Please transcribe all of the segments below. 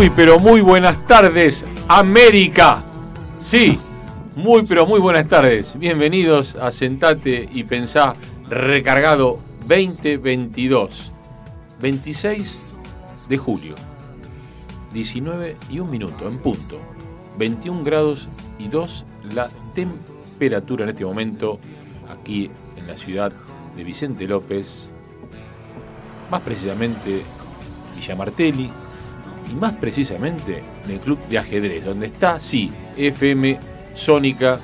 Muy pero muy buenas tardes, América. Sí, muy pero muy buenas tardes. Bienvenidos a Sentate y Pensá Recargado 2022. 26 de julio. 19 y un minuto en punto. 21 grados y 2 la temperatura en este momento aquí en la ciudad de Vicente López. Más precisamente Villa Martelli, y más precisamente en el club de ajedrez, donde está, sí, FM Sónica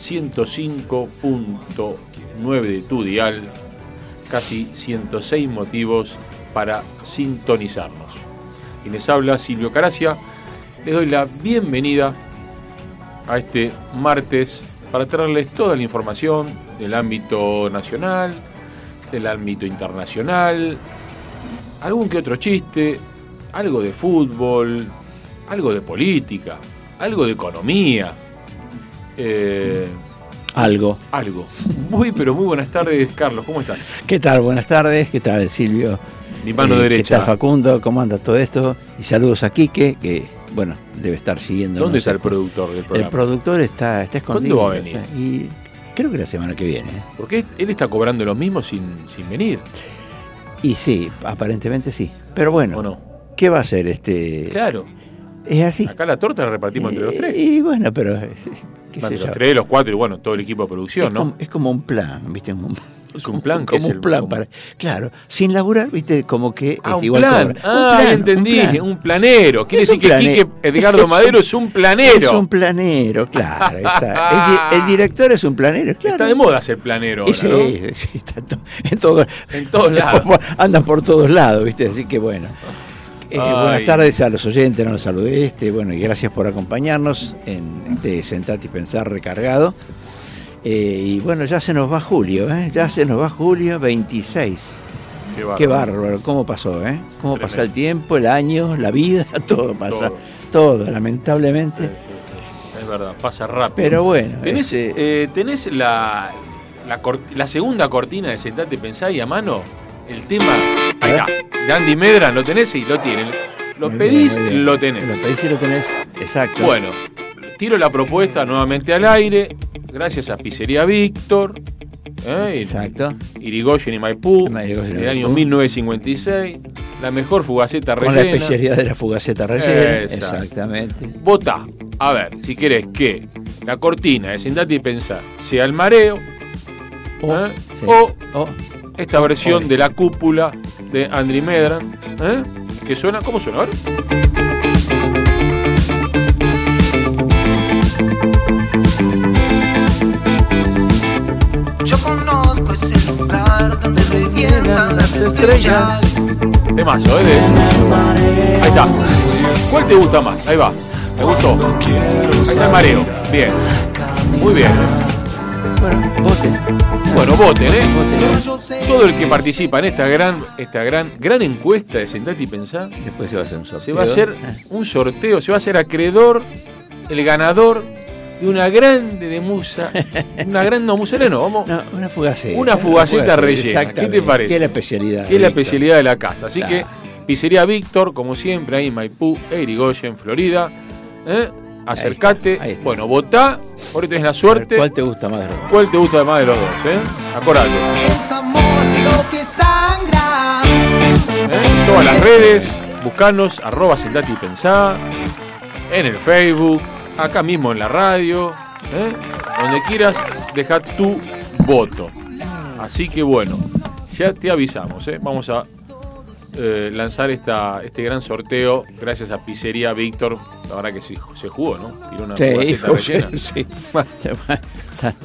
105.9 de tu dial, casi 106 motivos para sintonizarnos. Y les habla Silvio Caracia, les doy la bienvenida a este martes para traerles toda la información del ámbito nacional, del ámbito internacional, algún que otro chiste, algo de fútbol, algo de política, algo de economía. eh, Algo. algo. Muy, pero muy buenas tardes, Carlos. ¿Cómo estás? ¿Qué tal? Buenas tardes. ¿Qué tal, Silvio? Mi mano Eh, derecha. ¿Qué tal, Facundo? ¿Cómo anda todo esto? Y saludos a Quique, que, bueno, debe estar siguiendo. ¿Dónde está el productor del El programa? productor está, está escondido. ¿Cuándo va a venir? Está- Y creo que la semana que viene. ¿eh? Porque él está cobrando lo mismo sin, sin venir, Y sí, aparentemente sí. Pero bueno, ¿o no? ¿Qué va a hacer este? Claro. Es así. Acá la torta la repartimos entre los Eh, tres. Y bueno, pero. eh, qué Entre los tres, los cuatro y bueno, todo el equipo de producción, es, ¿no? como, es como un plan, ¿viste? Un, Es un plan que como es un plan para. Claro, sin laburar, ¿viste? Como que. Ah, este, un igual plan. Ah, Un plan, entendí. un Un, plan. planero. Quiere Es decir que Quique Edgardo es Madero es un planero. Es un planero, claro. está. El, di- el director es un planero, claro. Está de moda ser planero ahora, sí, ¿no? sí, está to- en todo- En todos lados. Andan por todos lados, ¿viste? Así que bueno. Eh, buenas tardes a los oyentes, no los saludé. Este, bueno, y gracias por acompañarnos en este Sentate y Pensar recargado. Eh, y bueno, ya se nos va julio, ¿eh? Ya se nos va julio 26. Qué bárbaro. Qué bárbaro, cómo pasó, ¿eh? Cómo Tremendo. pasa el tiempo, el año, la vida, todo pasa. Todo. Todo, lamentablemente. Sí, sí, sí. Es verdad, pasa rápido. Pero bueno, ¿Tenés, este, eh, tenés la, la, segunda cortina de Sentate Pensá y a mano? El tema. Ahí está. De Andy Medra, ¿lo tenés? Sí, lo tienen. Lo muy pedís, bien, lo tenés. Lo pedís y lo tenés. Exacto. Bueno, tiro la propuesta nuevamente al aire. Gracias a Pizzería Víctor. ¿eh? Exacto. Irigoyen y Maipú. Y del año Maipú. 1956. La mejor fugaceta Con la rellena. especialidad de la fugaceta rellena. Exacto. Exactamente. Vota. A ver, si querés que la cortina de y Pensar sea el mareo. ¿eh? Sí. O esta versión de la cúpula de Andri Medran. ¿eh? Que suena, ¿cómo suena? A ver. Yo conozco ese lugar donde revientan las estrellas. Temazo, ¿eh? De- Ahí está. ¿Cuál te gusta más? Ahí va. Me gustó. Ahí está el mareo. Bien. Muy bien. Bueno, voten. Bueno, voten, ¿eh? Voten. Todo el que participa en esta gran, esta gran, gran encuesta de Sentate y Pensar, Después se va a hacer un sorteo. se va a hacer un sorteo, se va a hacer acreedor, el ganador de una grande de musa, una gran no museleno, vamos, No, una fugaceta. Una fugaceta rellena. ¿Qué te parece? Que es la especialidad. que es la especialidad de la casa. Así Claro. que Pizzería Víctor, como siempre, ahí en Maipú, Erigoyen, Florida. ¿eh? Acercate, está, ahí está. bueno, votá, ahora tenés la ver, suerte. ¿Cuál te gusta más de los dos? ¿Cuál te gusta más de los dos? ¿eh? Acordate. Es amor lo que sangra. ¿eh? En todas las redes, buscanos, arroba Sentati y Pensá, en el Facebook, acá mismo en la radio, ¿eh? donde quieras, deja tu voto. Así que bueno, ya te avisamos, ¿eh? vamos a eh, lanzar esta, este gran sorteo gracias a Pizzería Víctor. La verdad que sí, se jugó, ¿no? Tiró una Sí, rellena. sí.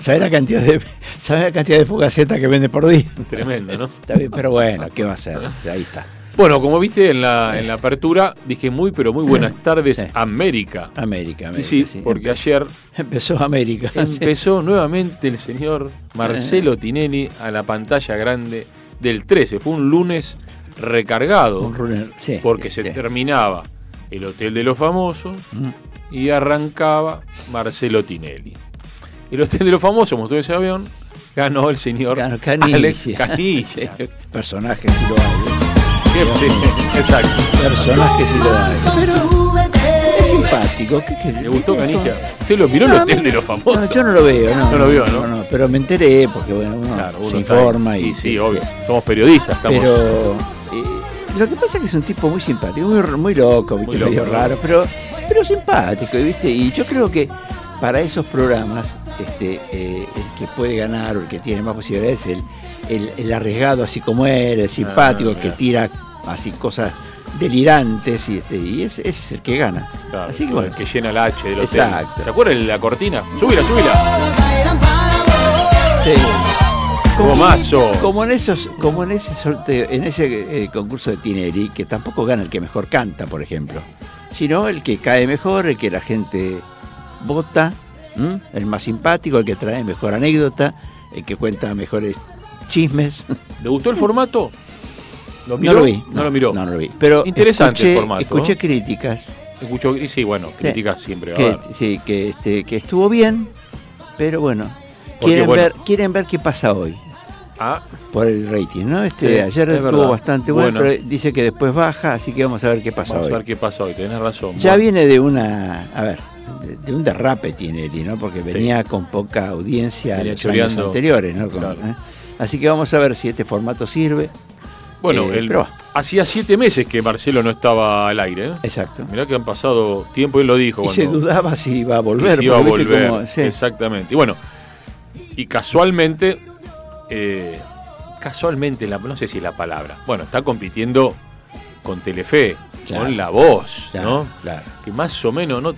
¿Sabes la cantidad de sabés la cantidad de fugacetas que vende por día? Tremendo, ¿no? Está bien, pero bueno, ¿qué va a hacer? Ahí está. Bueno, como viste en la, en la apertura, dije muy, pero muy buenas tardes, Sí. América. América, América. sí, sí. porque ayer empezó América. empezó nuevamente el señor Marcelo Tinelli a la pantalla grande del 13. Fue un lunes recargado Un runner, sí, porque sí, se sí. terminaba el Hotel de los Famosos Mm. y arrancaba Marcelo Tinelli. El Hotel de los Famosos, montó ese avión, ganó el señor Ganó Canigia. Alex Personaje sí lo hay. Sí, sí, exacto. Personaje sí lo hay. Simpático. ¿qué? ¿Le gustó Canigia? ¿Usted lo miró el No, a Hotel de los Famosos? No, yo no lo veo, no. No lo vio, ¿no? pero me enteré porque bueno, uno Claro, uno se ahí. informa y, sí, obvio. Somos periodistas, estamos. Pero eh, lo que pasa es que es un tipo muy simpático, muy, muy loco, ¿viste? Muy loco, medio ¿no? raro, pero, pero simpático, ¿viste? Y yo creo que para esos programas, este, eh, el que puede ganar o el que tiene más posibilidades es el, el, el arriesgado, así como él, el simpático, Ah, que tira así cosas delirantes y, este, y ese, ese es el que gana. Claro, así que bueno, el que llena el H del hotel. Exacto. ¿Se acuerdan de la cortina? Súbila, súbila. sí. Gomazo. Como en esos, como en ese sorteo, en ese eh, concurso de Tinelli, que tampoco gana el que mejor canta, por ejemplo, sino el que cae mejor, el que la gente vota, ¿m? el más simpático, el que trae mejor anécdota, el que cuenta mejores chismes. ¿Le gustó el formato? ¿Lo No lo vi. No, lo miró. No, no lo vi. Pero Interesante escuché, el formato, Escuché críticas Escuchó, y sí, bueno, críticas siempre. a que, sí, que, este, que estuvo bien, pero bueno, Porque, quieren, bueno. ver, quieren ver qué pasa hoy. Ah, por el rating, ¿no? Este Sí, ayer es estuvo verdad. bastante bueno, Bueno. pero dice que después baja, así que vamos a ver qué pasa vamos hoy. a ver qué pasa hoy, tenés razón. Ya Bueno, viene de una, a ver, de, de un derrape tiene Eli, ¿no? Porque venía con poca audiencia en los años anteriores, ¿no? Con-. ¿eh? Así que vamos a ver si este formato sirve. Bueno, Eh, el- pero- hacía siete meses que Marcelo no estaba al aire. ¿eh? Exacto. Mirá que han pasado tiempo, él lo dijo. Y cuando- se dudaba si iba a volver. se iba a volver. cómo- sí. Exactamente. Y bueno, y casualmente, eh, casualmente, la, no sé si es la palabra, bueno, está compitiendo con Telefe, Claro. con La Voz, Claro, ¿no? claro. Que más o menos no,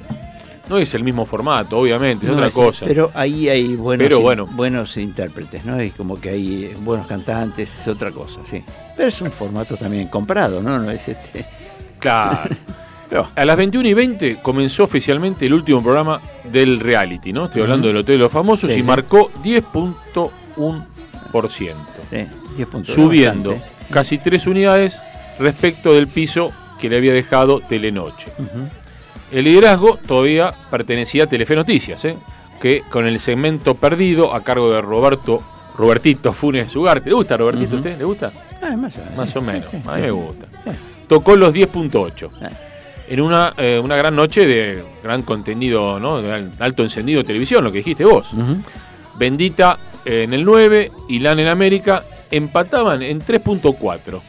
no es el mismo formato, obviamente, es No otra es- cosa. Pero ahí hay buenos, Pero in- bueno. buenos intérpretes, ¿no? Y como que hay eh, buenos cantantes, es otra cosa, sí. Pero es un formato también comprado, ¿no? No es este. Claro. A las 21 y 20 comenzó oficialmente el último programa del reality, ¿no? Estoy hablando del Hotel de los Famosos Sí, y sí. marcó 10.1%. sí, 10 puntos. subiendo bastante. casi tres unidades respecto del piso que le había dejado Telenoche. El liderazgo todavía pertenecía a Telefe Noticias, ¿eh? que con el segmento perdido a cargo de Roberto Robertito Funes Ugarte. ¿Le gusta Robertito a Ujú. usted? ¿Le gusta? Ah, más o menos. Más o menos. A mí me gusta. Tocó los 10.8. Ah. En una, eh, una gran noche de gran contenido, ¿no? de alto encendido de televisión, lo que dijiste vos. Bendita eh, en el 9 y LAN en América empataban en 3.4.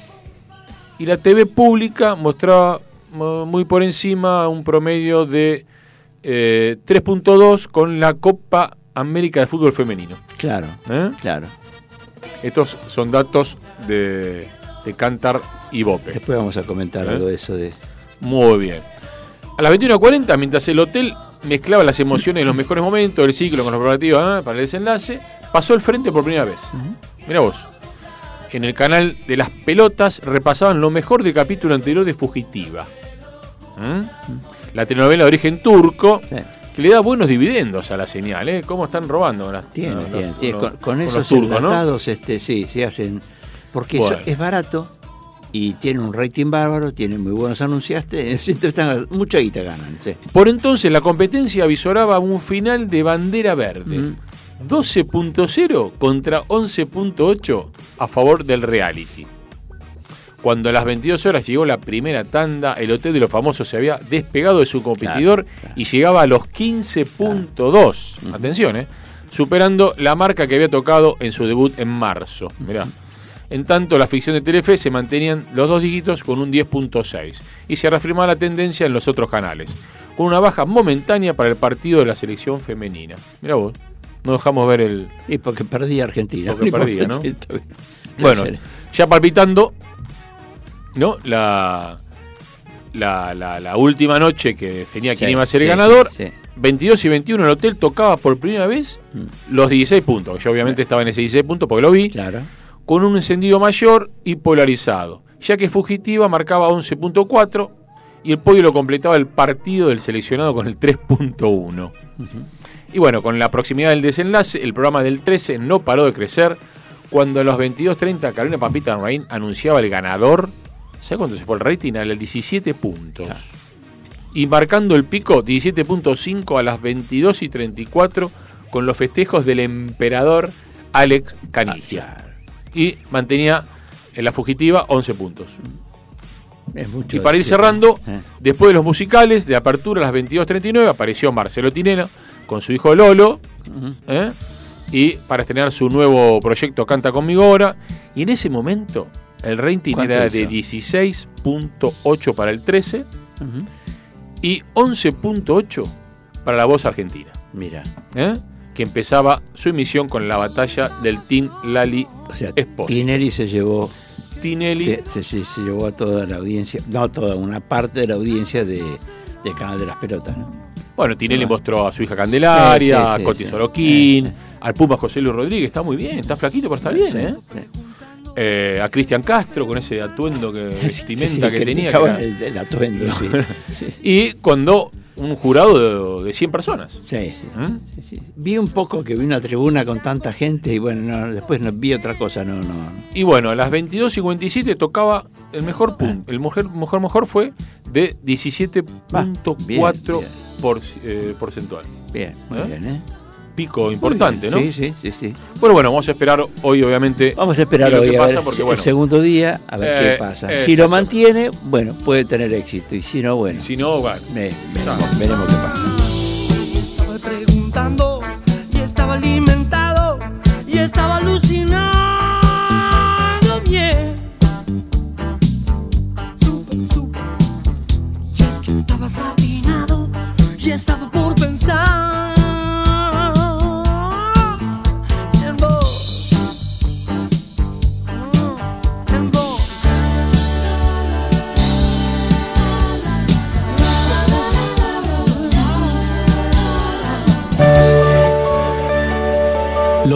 Y la TV pública mostraba mo- muy por encima un promedio de eh, 3.2 con la Copa América de Fútbol Femenino. Claro, ¿eh? claro. Estos son datos de, de Cantar y Bope. Después vamos a comentar ¿Eh? algo de eso de. Muy bien. A las 21.40, mientras el hotel mezclaba las emociones de los mejores momentos del ciclo con los preparativos ¿eh? para el desenlace, pasó al frente por primera vez. Mira vos. En el canal de las pelotas repasaban lo mejor del capítulo anterior de Fugitiva. ¿Mm? La telenovela de origen turco, Sí. que le da buenos dividendos a la señal, ¿eh? ¿Cómo están robando? Las, Tiene, los- tiene, los- tiene. Con, esos turcos, ¿no? este, sí, se hacen. Porque Bueno. es barato y tienen un rating bárbaro, tienen muy buenos anunciantes, están, mucha guita ganan. sí. Por entonces la competencia avisoraba un final de bandera verde. Mm. 12.0 contra 11.8 a favor del reality. Cuando a las 22 horas llegó la primera tanda, el Hotel de los Famosos se había despegado de su competidor Claro, claro. y llegaba a los 15.2. Atención, ¿eh? Superando la marca que había tocado en su debut en marzo. Mirá. En tanto, la ficción de Telefe se mantenían los dos dígitos con un 10.6 y se reafirmaba la tendencia en los otros canales, con una baja momentánea para el partido de la selección femenina. Mira vos, no dejamos ver el, Y porque perdí Argentina. Porque perdía, ¿no? Bueno, ya palpitando, ¿no? La, la, la- la última noche que definía quién Sí, iba a ser el sí, ganador, sí, sí. 22 y 21 el hotel tocaba por primera vez Mm. los 16 puntos. Yo obviamente estaba en ese 16 puntos porque lo vi, Claro. con un encendido mayor y polarizado, ya que Fugitiva marcaba 11.4 y el podio lo completaba el partido del seleccionado con el 3.1. Y bueno, con la proximidad del desenlace, el programa del 13 no paró de crecer. Cuando a los 22.30 Carolina Pampita Rain anunciaba el ganador, ¿sabes cuánto se fue el rating? A los 17 puntos. Y marcando el pico, 17.5 a las 22 y 34 con los festejos del emperador Alex Canigia. Claro. Y mantenía en la fugitiva 11 puntos. Es mucho Y para ir cerrando, Eh. después de los musicales, de apertura a las 22.39, apareció Marcelo Tinela con su hijo Lolo. ¿eh? y para estrenar su nuevo proyecto Canta conmigo ahora. Y en ese momento, el rating ¿Cuánto era hizo? de 16.8 para el 13 Ujú. y 11.8 para la voz argentina, Mira, ¿eh? que empezaba su emisión con la batalla del Team Lali o sea, Esposo. Tinelli se llevó, Tinelli. se- se- se llevó a toda la audiencia, no toda, una parte de la audiencia de, de Canal de las Pelotas, ¿no? Bueno, Tinelli mostró a su hija Candelaria, Sí, sí, a Coti. Soroquín, al Puma José Luis Rodríguez, está muy bien, está flaquito, pero está bien, ¿eh? Eh, a Cristian Castro con ese atuendo que vestimenta que tenía. que criticaban era- el, el atuendo, sí. Sí, Y cuando un jurado de, de 100 personas. sí, sí. ¿Mm? Sí, sí. Vi un poco que vi una tribuna con tanta gente y bueno, no, después no, vi otra cosa, no, no. Y bueno, a las 22.57 tocaba el mejor punto. El mejor, mejor, mejor fue de 17.4 bien, bien. por, eh, porcentual. Bien, muy ¿Eh? bien, ¿eh? Pico importante, ¿no? Sí, sí, sí, sí. Bueno, bueno, vamos a esperar hoy, obviamente. Vamos a esperar hoy que a pasa, ver porque, si- bueno, el segundo día, a ver Eh, qué pasa. Si exacto. lo mantiene, bueno, puede tener éxito. Y si no, bueno, si no, bueno. ve- veremos, veremos qué pasa. Y estaba preguntando, y estaba alimentado, y estaba alucinado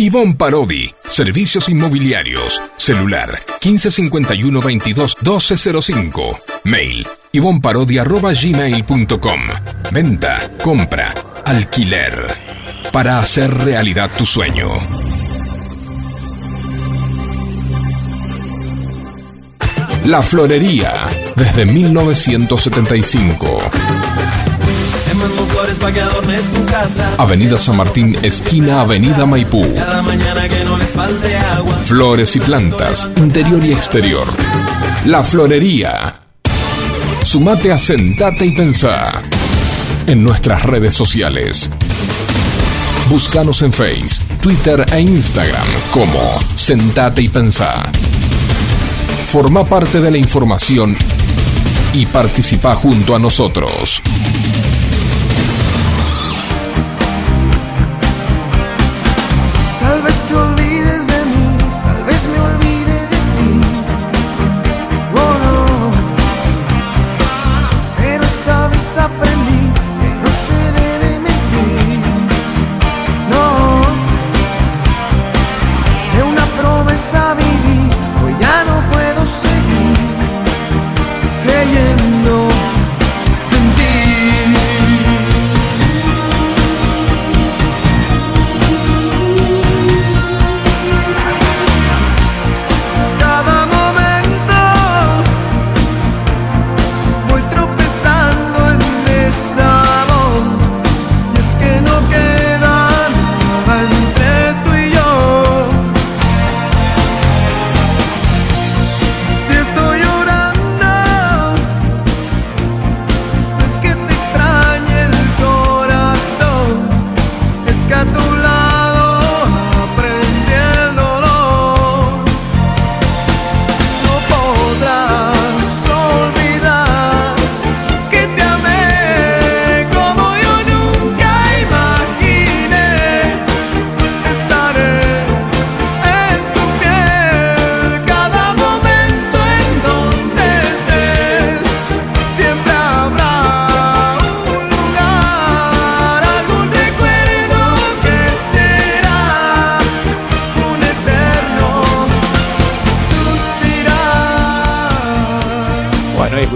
Ivonne Parodi, Servicios Inmobiliarios, celular 1551 22 1205, mail ivonparodi.gmail.com, venta, compra, alquiler, para hacer realidad tu sueño. La Florería, desde 1975. Flores pa' que adornes tu casa. Avenida San Martín, esquina Avenida Maipú. Cada mañana que no les falte agua. Flores y plantas, interior y exterior. La Florería. Sumate a Sentate y Pensá en nuestras redes sociales. Búscanos en Face, Twitter e Instagram como Sentate y Pensá. Forma parte de la información y participa junto a nosotros.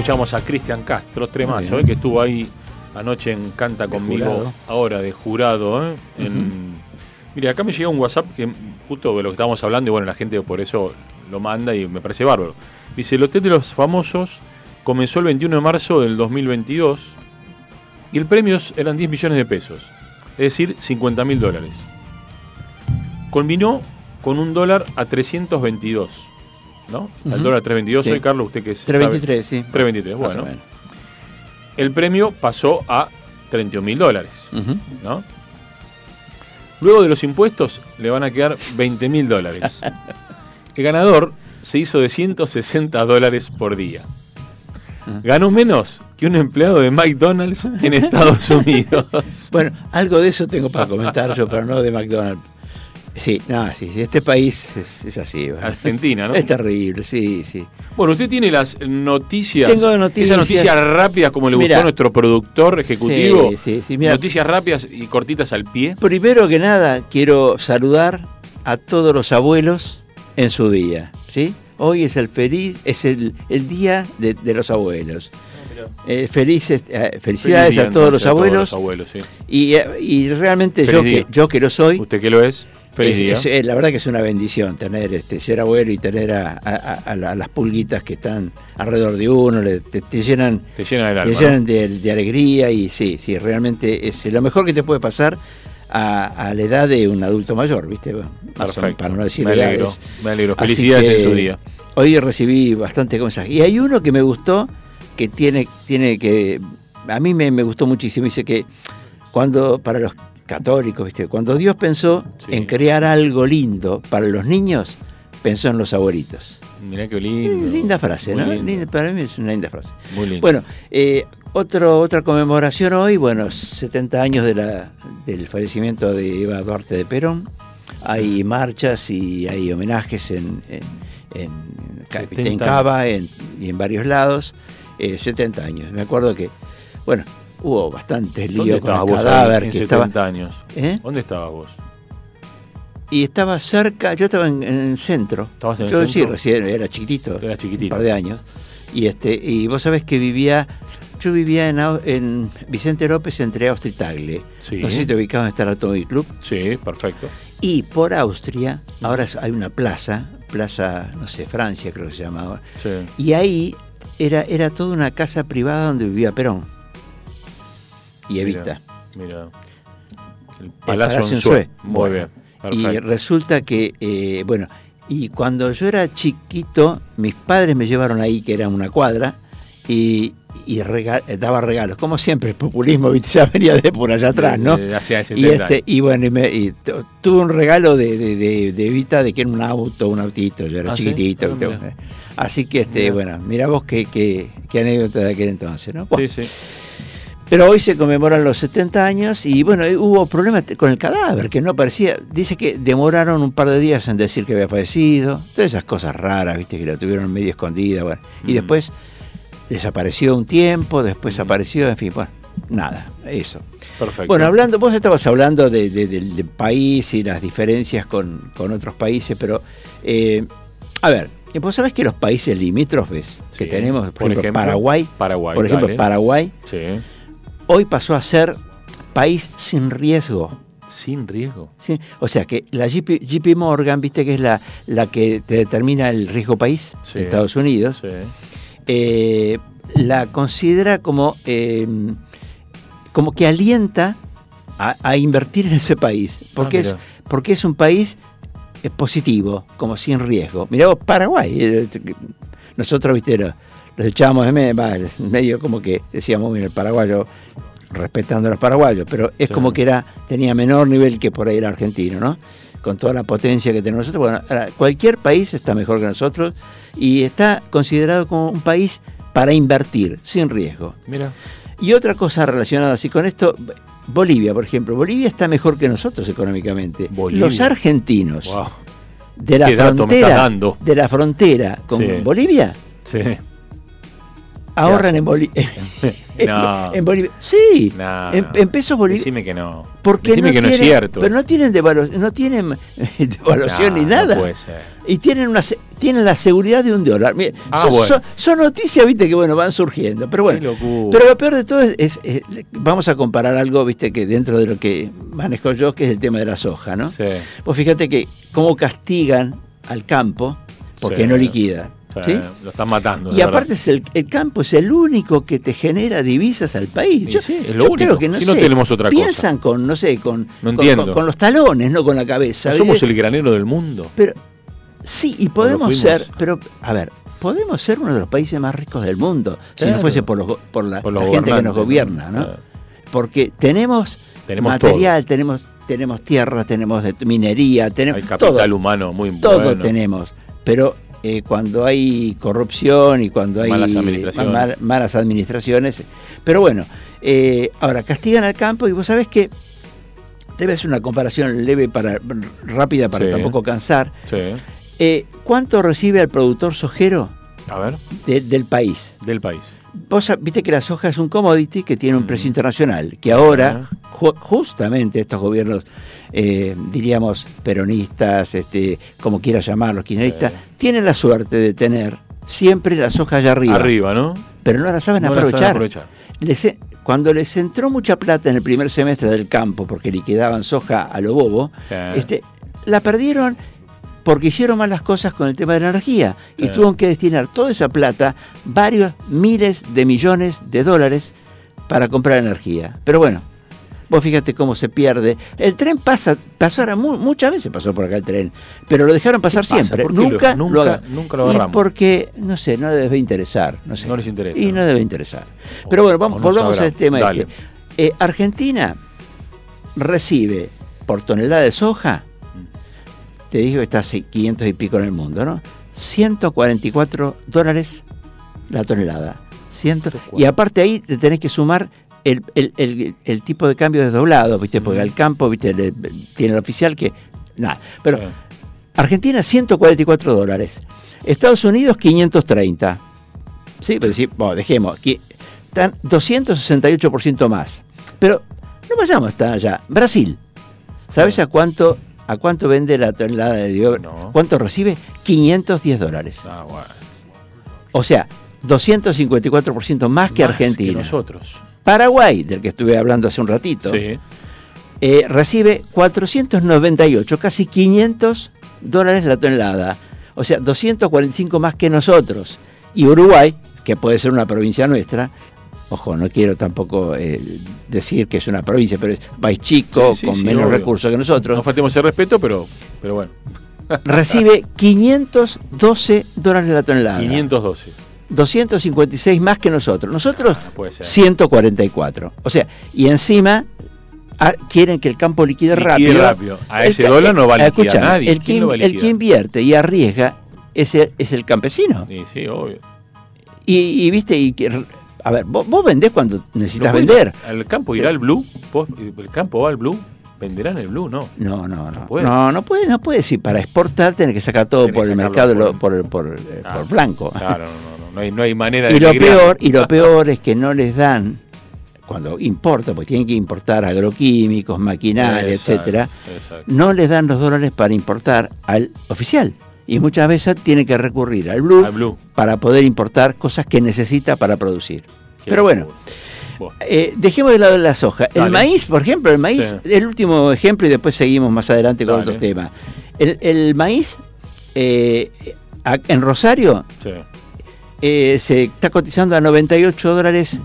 Escuchamos a Cristian Castro, tremazo, eh, que estuvo ahí anoche en Canta conmigo, jurado. ahora de jurado. eh, en- Mira, acá me llega un WhatsApp que justo de lo que estábamos hablando, y bueno, la gente por eso lo manda y me parece bárbaro. Dice, el Hotel de los Famosos comenzó el 21 de marzo del 2022 y el premio eran 10 millones de pesos, es decir, 50 mil dólares. Culminó con un dólar a 322, ¿no? Al Ujú. dólar 322 Sí. hoy, Carlos, usted que es 323, sí. 323, Más o bueno. El premio pasó a 31 mil dólares. ¿no? Luego de los impuestos le van a quedar 20 mil dólares. El ganador se hizo de 160 dólares por día. Ah. Ganó menos que un empleado de McDonald's en Estados Unidos. Bueno, algo de eso tengo para comentar yo, pero no de McDonald's. Sí, no, sí, sí, este país es, es así. Argentina, ¿no? Es terrible, sí, sí. Bueno, usted tiene las noticias. Tengo noticias. Esas noticias rápidas como le Mira. gustó a nuestro productor ejecutivo. Sí, sí, sí, mira. Noticias rápidas y cortitas al pie. Primero que nada, quiero saludar a todos los abuelos en su día, ¿sí? Hoy es el feliz, es el, el día de, de los abuelos. Eh, felices, eh, felicidades Feliz día, a todos los a abuelos. los abuelos, sí. Y, eh, y realmente yo día. que, yo que lo soy, Usted que lo es, es- día. es- eh, la verdad que es una bendición tener este ser abuelo y tener a, a- a- a la- a las pulguitas que están alrededor de uno, le- te, te llenan, Te el llenan ¿no? de, de alegría y sí, sí, realmente es lo mejor que te puede pasar a, la edad de un adulto mayor, ¿viste? Bueno, Perfecto. Para no decir me alegro, edades. me alegro. Felicidades que en su día. Hoy recibí bastante mensajes. Y hay uno que me gustó, que tiene, tiene que. A mí me, me gustó muchísimo. Dice que cuando, para los católicos, ¿viste? cuando Dios pensó Sí. en crear algo lindo para los niños, pensó en los abuelitos. Mirá qué lindo. Linda frase, Muy ¿no? Linda- para mí es una linda frase. Muy lindo. Bueno, eh, otro, otra conmemoración hoy, bueno, 70 años de la, del fallecimiento de Eva Duarte de Perón. Hay marchas y hay homenajes en, en, en, Ca- 70 en Cava y en varios lados. Eh, 70 años. Me acuerdo que, bueno, hubo bastantes ¿Dónde líos con el vos cadáver en que 70 estaba. años? ¿Eh? ¿Dónde estabas vos? Y estaba cerca, yo estaba en, en el centro. ¿Estabas en el yo sí, centro? recién era chiquitito. Era chiquitito. Un par de años. Y este, y vos sabés que vivía, yo vivía en, Vicente López entre Austria y Tagle. Sí. No sé si te ubicabas donde está el Automóvil Club. Sí, perfecto. Y por Austria, ahora hay una plaza, plaza, no sé, Francia creo que se llamaba. Sí. Y ahí era, era toda una casa privada donde vivía Perón. Y Evita. Mira. mira. El Palacio Palacio Ensue. Ensue. Muy Bueno. bien. Y resulta que, eh, bueno, y cuando yo era chiquito, mis padres me llevaron ahí, que era una cuadra, y, y rega- eh, daba regalos. Como siempre, el populismo ya venía de por allá atrás, ¿no? De- de hacia Y, 70 este, y bueno, y me- y tu- tuve un regalo de, de, de, Evita de que era un auto, un autito, yo era ¿Ah, sí? chiquitito. Ah. Así que, este, Mira. bueno, mira vos qué, qué, qué anécdota de aquel entonces, ¿no? Bueno, Sí, sí. Pero hoy se conmemoran los 70 años y bueno, hubo problemas con el cadáver, que no aparecía. Dice que demoraron un par de días en decir que había fallecido. Todas esas cosas raras, viste, que lo tuvieron medio escondida. Bueno. Y Mm. después desapareció un tiempo, después Mm. apareció, en fin, bueno. nada, eso. Perfecto. Bueno, hablando, vos estabas hablando de- de- del país y las diferencias con, con otros países, pero eh, a ver, vos sabés que los países limítrofes que tenemos, por, por ejemplo, ejemplo, Paraguay, Paraguay, por ejemplo, dale. Paraguay, Sí. Hoy pasó a ser país sin riesgo. Sin riesgo. ¿sí? O sea que la JP, JP Morgan, viste que es la, la que te determina el riesgo país Sí. de Estados Unidos, Sí. eh, la considera como, eh, como que alienta a, a invertir en ese país, porque, Ah, es, porque es un país eh, positivo, como sin riesgo. Mirá vos, Paraguay, eh, nosotros, viste, los echábamos de medio, medio como que decíamos, mira, el paraguayo, respetando a los paraguayos, pero es Sí. como que era tenía menor nivel que por ahí el argentino, ¿no? Con toda la potencia que tenemos nosotros. Bueno, ahora, cualquier país está mejor que nosotros y está considerado como un país para invertir, sin riesgo. Mira. Y otra cosa relacionada así con esto, Bolivia, por ejemplo. Bolivia está mejor que nosotros económicamente. Bolivia. Los argentinos Wow. de la frontera, de la frontera con Sí. Bolivia Sí. Ahorran en, Boli- No. en Bolivia. Sí, No, en, en pesos bolivianos. Decime que no. Porque Decime no que no es cierto. Pero no tienen devalu- no tienen devaluación No, ni nada. No puede ser. y tienen una se- tienen la seguridad de un dólar. Mire, Ah, son, bueno. son- son noticias, viste, que bueno, van surgiendo. Pero bueno. Pero lo peor de todo es, es- es- vamos a comparar algo, viste, que dentro de lo que manejo yo, que es el tema de la soja, ¿no? Sí. Pues fíjate que cómo castigan al campo porque Sí. no liquida. Lo están matando. Y aparte es el, el campo es el único que te genera divisas al país. Yo, sí, es lo yo único. creo que no Si no tenemos otra cosa. piensan con, no sé, con, No con- con- con los talones, no con la cabeza. No somos el granero del mundo. Pero sí, y podemos ser, pero a ver, podemos ser uno de los países más ricos del mundo si no fuese por, los por la, Por los la gente que nos gobierna, ¿no? Claro. Porque tenemos, Tenemos material, tenemos tenemos tierra, tenemos minería, tenemos Hay capital todo, humano muy todo bueno. tenemos, pero eh, cuando hay corrupción y cuando hay Malas administraciones. mal- malas administraciones, pero bueno, eh, ahora castigan al campo y vos sabés que debe ser una comparación leve para rápida para Sí. tampoco cansar. Sí. Eh, ¿Cuánto recibe el productor sojero A ver, de- del país? del país. Vos viste que la soja es un commodity que tiene un precio internacional, que ahora ju- justamente estos gobiernos, eh, diríamos, peronistas, este, como quieras llamarlos, kirchneristas, tienen la suerte de tener siempre la soja allá arriba, Arriba, ¿no? pero no la saben No la saben aprovechar. aprovechar. Les cuando les entró mucha plata en el primer semestre del campo, porque liquidaban soja a lo bobo, este, la perdieron porque hicieron malas cosas con el tema de la energía y tuvieron que destinar toda esa plata, varios miles de millones de dólares, para comprar energía. Pero bueno, vos fíjate cómo se pierde. El tren pasa, pasó ahora mu- muchas veces pasó por acá el tren, pero lo dejaron pasar pasa? siempre. ¿Por qué lo- Nunca, nunca- lo nunca lo Y porque, no sé, no les debe interesar. No, sé. No les interesa. Y no debe interesar. Pero bueno, vamos, no volvamos sabrán. al tema Dale. este. Eh, Argentina recibe por tonelada de soja, te digo que está a 500 y pico en el mundo, ¿no? 144 dólares la tonelada. Ciento- y aparte ahí te tenés que sumar el, el- el- el tipo de cambio desdoblado, ¿viste? Porque al campo, ¿viste? Le- tiene el oficial que... Nada, pero Sí. Argentina 144 dólares. Estados Unidos 530. Sí, pero sí, bueno, dejemos. Aquí están 268% más. Pero no vayamos hasta allá. Brasil. ¿Sabes a cuánto a cuánto vende la tonelada de dióxido? No. ¿Cuánto recibe? 510 dólares. Ah, bueno. O sea, 254% más que Más Argentina. nosotros. Paraguay, del que estuve hablando hace un ratito, Sí. eh, recibe 498, casi 500 dólares la tonelada. O sea, 245 más que nosotros. Y Uruguay, que puede ser una provincia nuestra, ojo, no quiero tampoco eh, decir que es una provincia, pero es país chico, Sí, sí, con sí, menos obvio. recursos que nosotros, No faltemos el respeto, pero, pero bueno. recibe 512 dólares la tonelada. 512. 256 más que nosotros. Nosotros, Ah, no puede ser. 144. O sea, y encima ah, quieren que el campo liquide, Liquide rápido. rápido. A El ese dólar no va a liquidar escuchame, nadie. El ¿Quién que, el invierte y arriesga es el, es el campesino. Sí, sí, obvio. Y, y, viste, y que, a ver, vos, vos vendés cuando necesitas No vender. ¿Al campo irá el blue? ¿Vos- ¿El campo va al blue? ¿Venderán el blue? No. No, no, no. puede. No, no puede, no puede. Si para exportar tenés que sacar todo Tenés por el mercado, lo- por- por, por, Ah, por blanco. Claro, no, no, no, no hay, no hay manera de y lo negrear. peor, y lo peor es que no les dan cuando importa, porque tienen que importar agroquímicos, maquinaria, Exacto, etcétera, exacto. no les dan los dólares para importar al oficial. Y muchas veces tiene que recurrir al blue, Al blue. para poder importar cosas que necesita para producir. Pero bueno, eh, dejemos de lado la soja. El maíz, por ejemplo, el maíz, Sí. el último ejemplo y después seguimos más adelante con Dale. otros temas. El, el maíz eh, en Rosario sí. eh, se está cotizando a 98 dólares,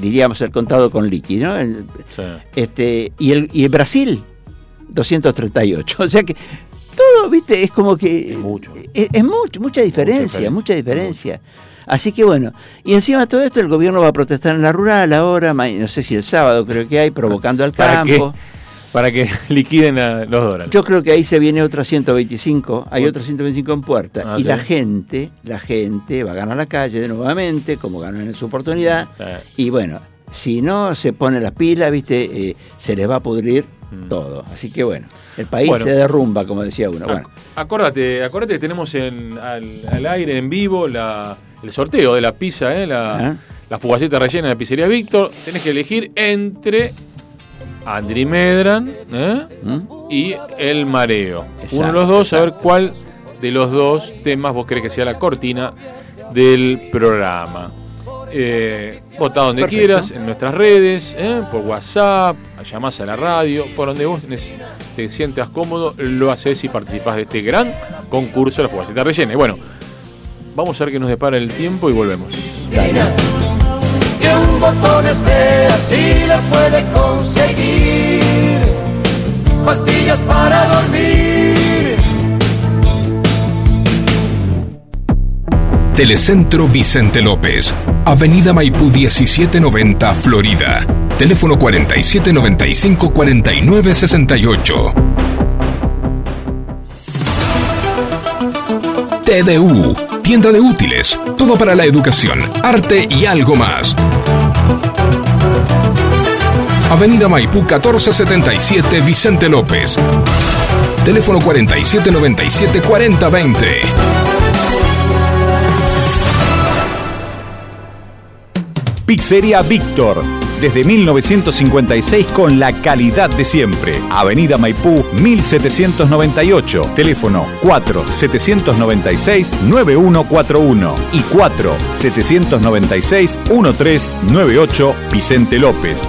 diríamos el contado con liqui, ¿no? El- sí. este, y, el, y el Brasil, 238. O sea que todo, viste, es como que... Es mucho. Es, es mucho, mucha diferencia, diferencia, mucha diferencia. Así que bueno, y encima de todo esto el gobierno va a protestar en la rural ahora, no sé si el sábado creo que hay, provocando al ¿Para qué? campo. Para que liquiden a los dólares. Yo creo que ahí se viene otra 125, hay otra 125 en puerta. Ah, y ¿sí? la gente, la gente va a ganar la calle de nuevamente, como ganó en su oportunidad. Sí. Y bueno, si no se pone las pilas, viste, eh, se les va a pudrir Mm. todo. Así que bueno, el país Bueno. se derrumba, como decía uno. Bueno, Ac- Acordate, acordate que tenemos en, al, al aire, en vivo, la, el sorteo de la pizza, ¿eh? la, Ah. la fugaceta rellena de pizzería Víctor. Tenés que elegir entre Andri Medran ¿eh? ¿Mm? y El Mareo. Exacto, Uno de los dos, a ver exacto. cuál de los dos temas vos crees que sea la cortina del programa. Eh, votá donde Perfecto. quieras, en nuestras redes, ¿eh? por WhatsApp, llamás a la radio, por donde vos te sientas cómodo, lo haces y participás de este gran concurso de la fugaceta rellena. Y bueno, vamos a ver qué nos depara el tiempo y volvemos. que un botón espera si la puede conseguir. Pastillas para dormir. Telecentro Vicente López, Avenida Maipú 1790, Florida. Teléfono 4795-4968. TDU, tienda de útiles, todo para la educación, arte y algo más. Avenida Maipú 1477, Vicente López. Teléfono 4797-4020. Pizzería Víctor. Desde 1956 con la calidad de siempre. Avenida Maipú 1798. Teléfono 4-796-9141 y 4-796-1398 Vicente López.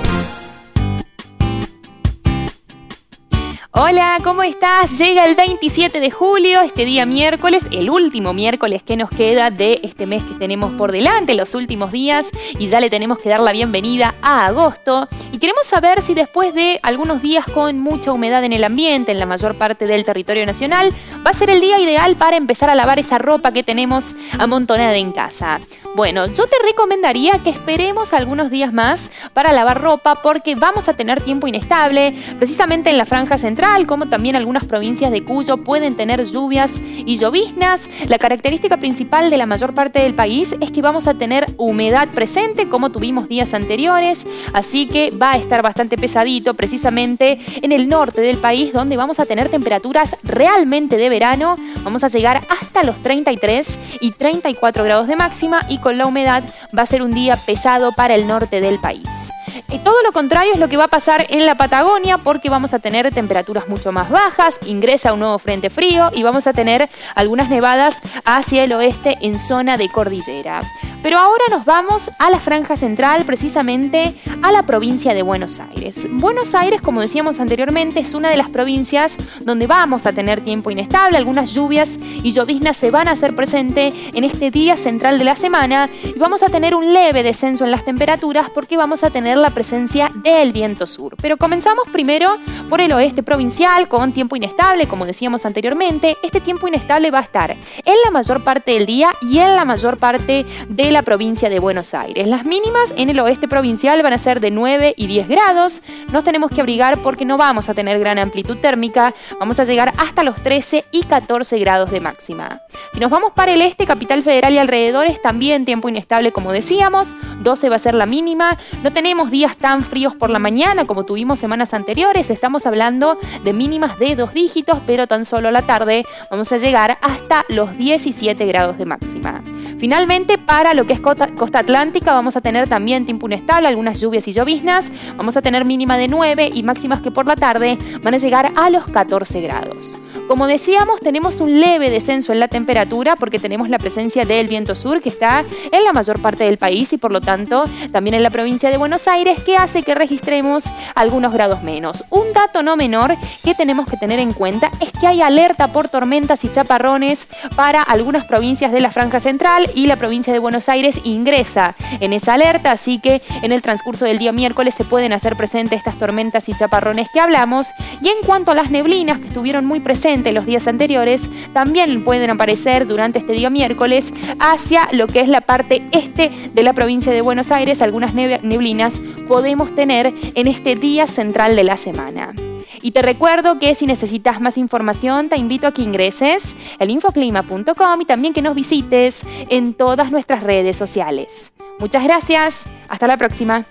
Hola, ¿cómo estás? Llega el 27 de julio, este día miércoles, el último miércoles que nos queda de este mes que tenemos por delante, los últimos días, y ya le tenemos que dar la bienvenida a agosto. Y queremos saber si después de algunos días con mucha humedad en el ambiente, en la mayor parte del territorio nacional, va a ser el día ideal para empezar a lavar esa ropa que tenemos amontonada en casa. Bueno, yo te recomendaría que esperemos algunos días más para lavar ropa porque vamos a tener tiempo inestable, precisamente en la franja central, como también algunas provincias de Cuyo pueden tener lluvias y lloviznas. La característica principal de la mayor parte del país es que vamos a tener humedad presente como tuvimos días anteriores, así que va a estar bastante pesadito precisamente en el norte del país donde vamos a tener temperaturas realmente de verano, vamos a llegar hasta los 33 y 34 grados de máxima y con la humedad va a ser un día pesado para el norte del país. Y todo lo contrario es lo que va a pasar en la Patagonia porque vamos a tener temperaturas mucho más bajas, ingresa un nuevo frente frío y vamos a tener algunas nevadas hacia el oeste en zona de cordillera. Pero ahora nos vamos a la franja central, precisamente a la provincia de Buenos Aires. Buenos Aires, como decíamos anteriormente, es una de las provincias donde vamos a tener tiempo inestable, algunas lluvias y lloviznas se van a hacer presente en este día central de la semana y vamos a tener un leve descenso en las temperaturas porque vamos a tener la presencia del viento sur. Pero comenzamos primero por el oeste provincial con tiempo inestable, como decíamos anteriormente. Este tiempo inestable va a estar en la mayor parte del día y en la mayor parte de la provincia de Buenos Aires. Las mínimas en el oeste provincial van a ser de 9 y 10 grados. Nos tenemos que abrigar porque no vamos a tener gran amplitud térmica. Vamos a llegar hasta los 13 y 14 grados de máxima. Si nos vamos para el este, capital federal y alrededores, también tiempo inestable como decíamos. 12 va a ser la mínima. No tenemos días tan fríos por la mañana como tuvimos semanas anteriores. Estamos hablando de mínimas de dos dígitos, pero tan solo la tarde vamos a llegar hasta los 17 grados de máxima. Finalmente, para lo que es costa, atlántica, vamos a tener también tiempo inestable, algunas lluvias y lloviznas. Vamos a tener mínima de 9 y máximas que por la tarde van a llegar a los 14 grados. Como decíamos, tenemos un leve descenso en la temperatura porque tenemos la presencia del viento sur que está en la mayor parte del país y por lo tanto también en la provincia de Buenos Aires que hace que registremos algunos grados menos. Un dato no menor que tenemos que tener en cuenta es que hay alerta por tormentas y chaparrones para algunas provincias de la franja central y la provincia de Buenos Aires ingresa en esa alerta, así que en el transcurso del día miércoles se pueden hacer presentes estas tormentas y chaparrones que hablamos. Y en cuanto a las neblinas que estuvieron muy presentes los días anteriores, también pueden aparecer durante este día miércoles hacia lo que es la parte este de la provincia de Buenos Aires. Algunas neb- neblinas podemos tener en este día central de la semana. Y te recuerdo que si necesitas más información, te invito a que ingreses al infoclima.com y también que nos visites en todas nuestras redes sociales. Muchas gracias, hasta la próxima.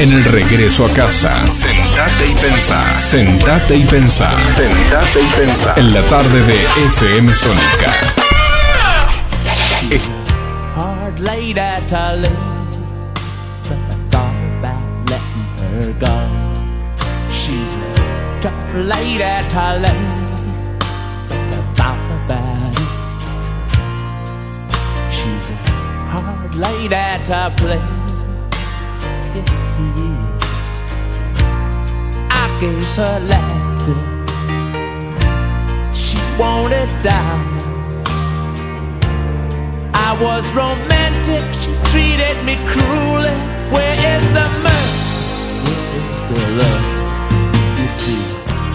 En el regreso a casa, sentate y pensá. Sentate y pensá. Sentate y pensá. En la tarde de FM Sónica. Hard lady to live, but I thought about letting her go. She's gave her laughter. She wanted diamonds. I was romantic, she treated me cruelly. Where is the mercy? Where is the love? You see,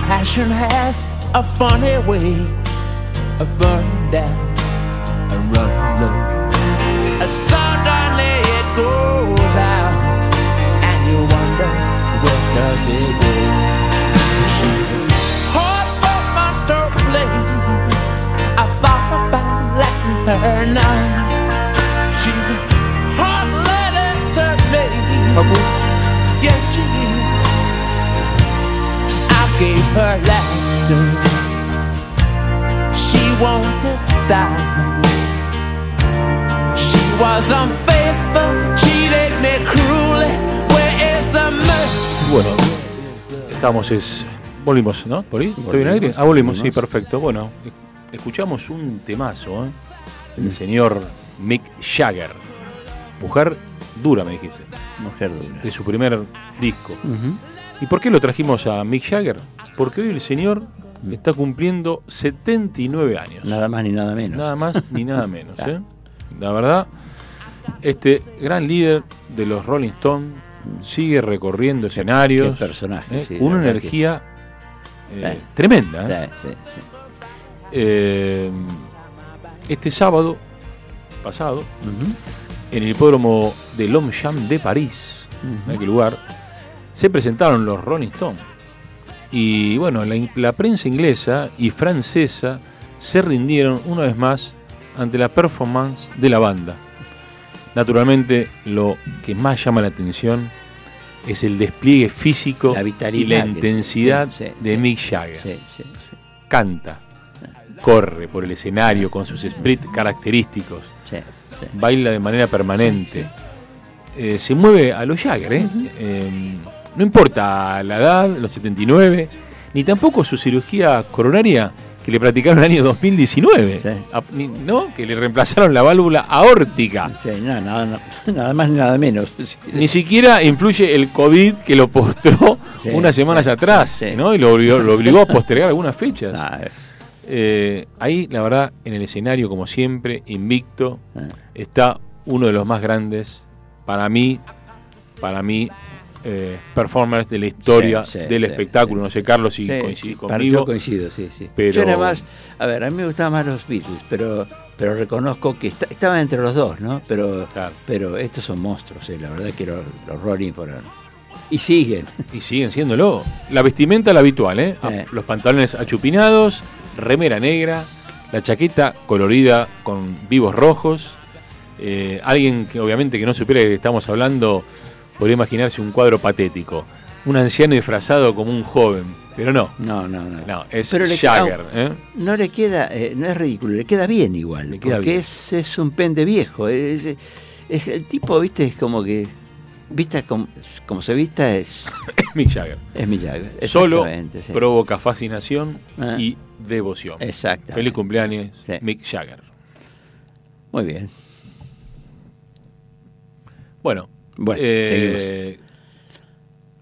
passion has a funny way of burning down and running low. Suddenly it goes out, and you wonder where does it go? Her. She's a hard letter to me. Yes, she is. I gave her laughter. She wanted diamonds. She was unfaithful, cheated me cruelly. Where is the mercy? Bueno, estamos es. Volvimos, ¿no? ¿Por ahí? ¿Estoy en aire? Ah, volvimos, sí, perfecto. Bueno, escuchamos un temazo, ¿eh? El señor Mick Jagger. Mujer dura, me dijiste. Mujer dura. De su primer disco. ¿Y por qué lo trajimos a Mick Jagger? Porque hoy el señor está cumpliendo 79 años. Nada más ni nada menos. Nada más ni nada menos. ¿eh? La verdad, este gran líder de los Rolling Stones sigue recorriendo escenarios. qué personaje, ¿eh? sí, Una energía eh, tremenda. ¿eh? Sí, sí, sí. Eh, este sábado pasado, en el hipódromo de Longchamp de París, en aquel lugar, se presentaron los Rolling Stones. Y bueno, la, la prensa inglesa y francesa se rindieron una vez más ante la performance de la banda. Naturalmente, lo que más llama la atención es el despliegue físico La y la intensidad sí, sí, de. Mick Jagger. Sí, sí, sí. Canta, corre por el escenario con sus sprints característicos, Sí, sí. baila de manera permanente, eh, se mueve a los Jagger, ¿eh? Eh, no importa la edad, los 79, ni tampoco su cirugía coronaria que le practicaron en el año 2019, Sí. A- ni- ¿no? que le reemplazaron la válvula aórtica. Sí, no, nada, no, nada más ni nada menos. Sí. Ni siquiera influye el COVID que lo postró unas semanas atrás. ¿no? Y lo obligó, lo obligó a postergar algunas fechas. Eh, ahí, la verdad, en el escenario, como siempre, invicto, Ah. está uno de los más grandes, para mí, para mí, eh, performers de la historia Sí, sí, del sí, espectáculo. No sé, Carlos, si Sí, coincidís para- conmigo. Yo coincido, sí, sí. pero- Yo nada más, a ver, a mí me gustaban más los Beatles, pero pero reconozco que está- estaban entre los dos, ¿no? Pero Claro. pero estos son monstruos, eh, la verdad que los, los Rolling fueron. Y siguen. Y siguen siéndolo. La vestimenta la habitual, ¿eh? Sí. Los pantalones achupinados, remera negra, la chaqueta colorida con vivos rojos. Eh, alguien que obviamente que no supiera qué estamos hablando podría imaginarse un cuadro patético. Un anciano disfrazado como un joven. Pero no. No, no, no. No, es Pero le- Jagger. ¿eh? No le queda, eh, no es ridículo, le queda bien igual. Le queda porque bien. Es, es un pende viejo. Es, es el tipo, viste, es como que. Vista como, como se vista es, Mick Jagger. es mi Jagger. Solo sí. provoca fascinación Ah. y devoción. Exacto. Feliz cumpleaños, Sí. Mick Jagger. Muy bien. Bueno, Bueno, eh,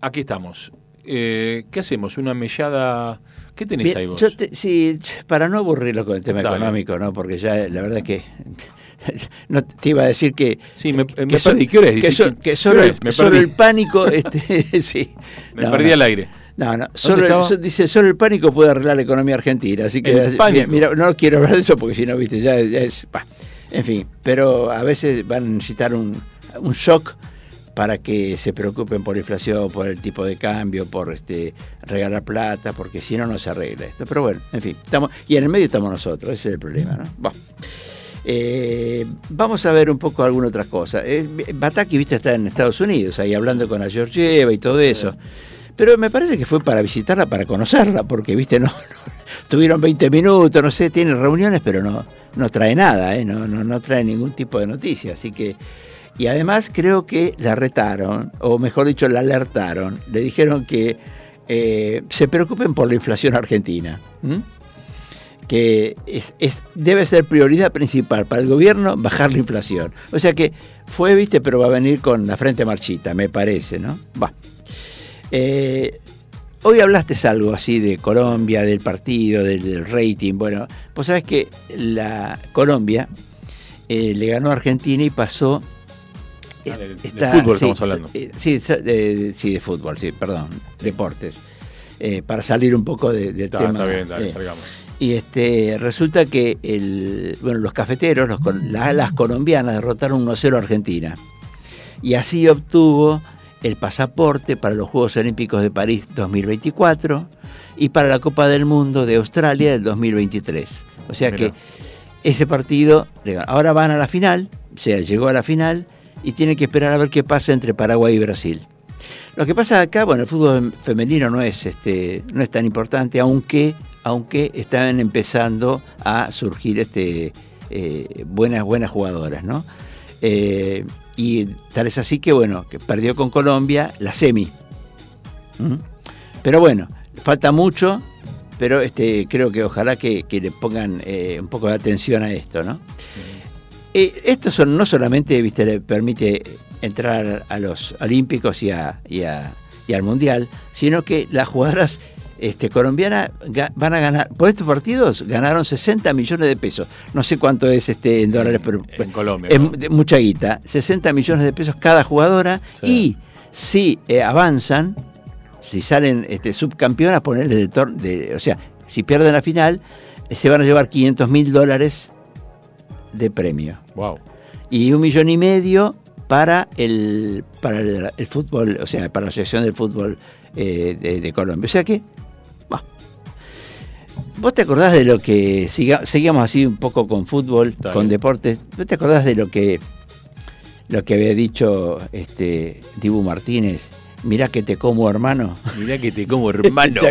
aquí estamos. Eh, ¿Qué hacemos? ¿Una mellada? ¿Qué tenés Bien, ahí vos? yo te- sí, para no aburrirlo con el tema Dale. económico, ¿no? Porque ya la verdad que no te iba a decir que Sí, me, que, me perdí. ¿Qué hora es? que, so- ¿qué- que solo, el, solo pánico este sí. Me No, perdí no. al aire. No, no, solo el, dice solo el pánico puede arreglar la economía argentina, así que mira, no quiero hablar de eso porque si no, viste, ya, ya es, bah, en fin, pero a veces van a necesitar un, un shock para que se preocupen por la inflación, por el tipo de cambio, por este regalar plata, porque si no no se arregla esto. Pero bueno, en fin, estamos y en el medio estamos nosotros, ese es el problema, ¿no? Bueno. Eh, vamos a ver un poco alguna otra cosa. Eh, Bataki, viste, está en Estados Unidos, ahí hablando con la Georgieva y todo eso. Pero me parece que fue para visitarla, para conocerla, porque, viste, no, no- tuvieron 20 minutos, no sé, tienen reuniones, pero no, no trae nada, ¿eh? no, no, no trae ningún tipo de noticia. Así que, y además creo que la retaron, o mejor dicho, la alertaron. Le dijeron que se preocupen por la inflación argentina. ¿m? Que es, es- debe ser prioridad principal para el gobierno bajar la inflación. O sea que fue, viste, pero va a venir con la frente marchita, me parece, ¿no? Va. Eh, hoy hablaste algo así de Colombia, del partido, del, del rating. Bueno, pues sabes que la Colombia eh, le ganó a Argentina y pasó. Ah, de- de fútbol estamos hablando. eh, sí, de, sí, de fútbol, sí, perdón, deportes. Eh, para salir un poco de- del Está, tema. está bien, dale, eh, salgamos. Y este resulta que el, bueno, los cafeteros, los, col- la- las colombianas derrotaron 1-0 a Argentina. Y así obtuvo el pasaporte para los Juegos Olímpicos de París 2024 y para la Copa del Mundo de Australia del 2023. O sea que ese partido, ahora van a la final, o sea, llegó a la final y tiene que esperar a ver qué pasa entre Paraguay y Brasil. Lo que pasa acá, bueno, el fútbol femenino no es este, no es tan importante, aunque, aunque están empezando a surgir este eh, buenas, buenas jugadoras, ¿no? Eh, y tal es así que bueno, que perdió con Colombia la semi. ¿Mm? Pero bueno, falta mucho, pero este creo que ojalá que, que le pongan eh, un poco de atención a esto, ¿no? Eh, esto son, no solamente viste, le permite entrar a los Olímpicos y, a, y, a- y al Mundial, sino que las jugadoras este, colombianas ga- van a ganar, por estos partidos ganaron 60 millones de pesos. No sé cuánto es este en dólares, pero En Colombia. de mucha guita. 60 millones de pesos cada jugadora. Sí. Y si eh, avanzan, si salen este, subcampeonas, ponerles de, tor- de. O sea, si pierden la final, eh, se van a llevar 500 mil dólares de premio Wow. y un millón y medio para el para el, el fútbol, o sea, para la Asociación del Fútbol eh, de, de Colombia. O sea que, bah. ¿vos te acordás de lo que, siga- seguíamos así un poco con fútbol, con deportes, ¿vos te acordás de lo que lo que había dicho este Dibu Martínez? Mirá que te como hermano. Mirá que te como hermano.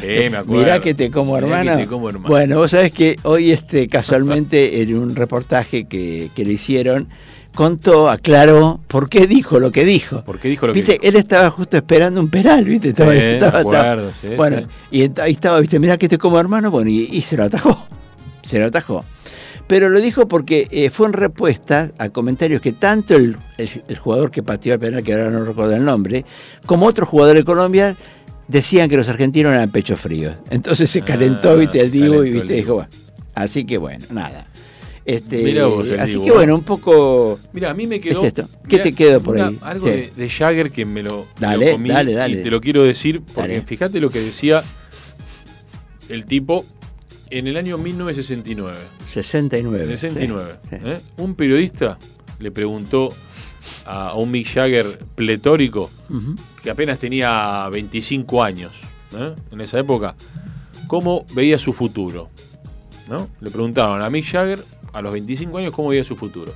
Sí, me acuerdo. Mirá que te como Mirá hermano. que te como hermano. Bueno, vos sabés que hoy este casualmente en un reportaje que, que le hicieron contó, aclaró por qué dijo lo que dijo. ¿Por qué dijo lo que Viste, dijo? él estaba justo esperando un penal, ¿viste? Estaba, Sí, estaba- me acuerdo, estaba- sí, bueno, sí. y ahí estaba, ¿viste? Mirá que te como hermano, bueno, y, y se lo atajó. Se lo atajó. Pero lo dijo porque eh, fue en respuesta a comentarios que tanto el, el- el jugador que pateó el penal, que ahora no recuerdo el nombre, como otro jugador de Colombia, decían que los argentinos eran pecho frío. Entonces se calentó, Ah, viste, el Divo y calentó viste, dijo, bueno. Así que bueno, nada. Este, vos, así que bueno, un poco Mira, a mí me quedó. Es esto. ¿Qué mirá, te quedó por una- ahí? Algo Sí. de, de Jagger que me lo, me Dale, lo comí dale, dale. y te lo quiero decir porque Dale. fíjate lo que decía el tipo en el año 1969. 69. 69. sí, sí. ¿eh? Un periodista le preguntó a, un Mick Jagger pletórico que apenas tenía 25 años ¿eh? en esa época, cómo veía su futuro. ¿no? Le preguntaron a Mick Jagger a los 25 años cómo veía su futuro.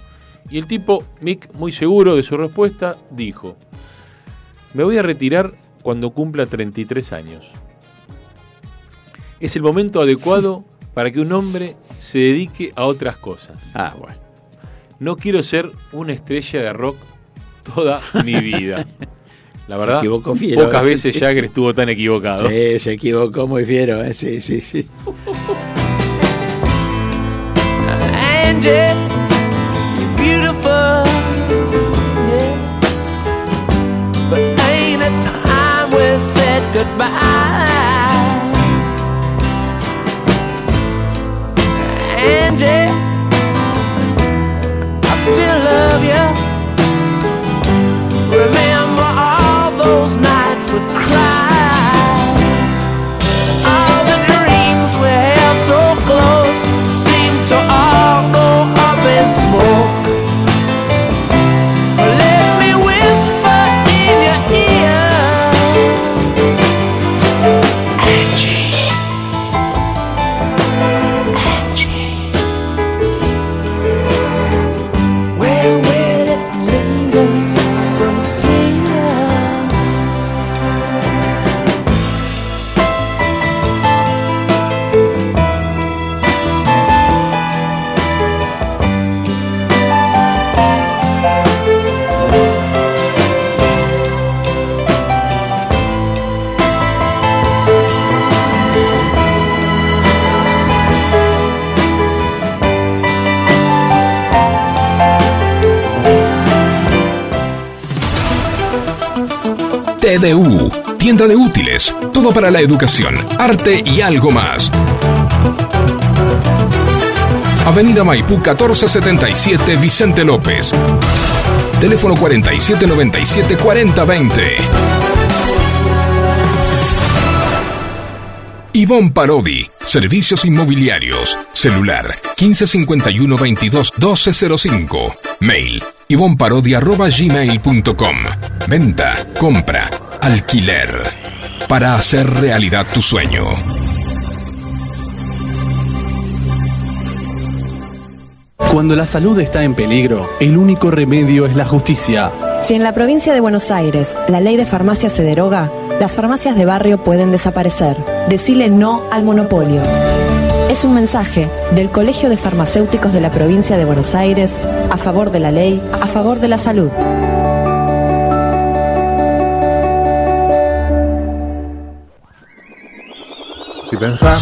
Y el tipo, Mick, muy seguro de su respuesta, dijo, me voy a retirar cuando cumpla 33 años. es el momento adecuado para que un hombre se dedique a otras cosas. Ah, bueno. No quiero ser una estrella de rock toda mi vida. La Se verdad, equivocó fiero, pocas ¿eh? veces. Jagger estuvo tan equivocado. Sí, se equivocó muy fiero, ¿eh? sí, sí, sí. Angie, you're beautiful. Yeah. But ain't a time we said goodbye. Angie, I still love you. Remember all those nights we todo para la educación, arte y algo más. Avenida Maipú 1477 Vicente López. Teléfono 4797 4020. Ivonne Parodi, Servicios Inmobiliarios, celular 1551 22 1205, mail ivonparodi.gmail.com, venta, compra, alquiler, para hacer realidad tu sueño. Cuando la salud está en peligro, el único remedio es la justicia. Si en la provincia de Buenos Aires la ley de farmacia se deroga, las farmacias de barrio pueden desaparecer. Decile no al monopolio. Es un mensaje del Colegio de Farmacéuticos de la provincia de Buenos Aires a favor de la ley, a favor de la salud. Si pensá,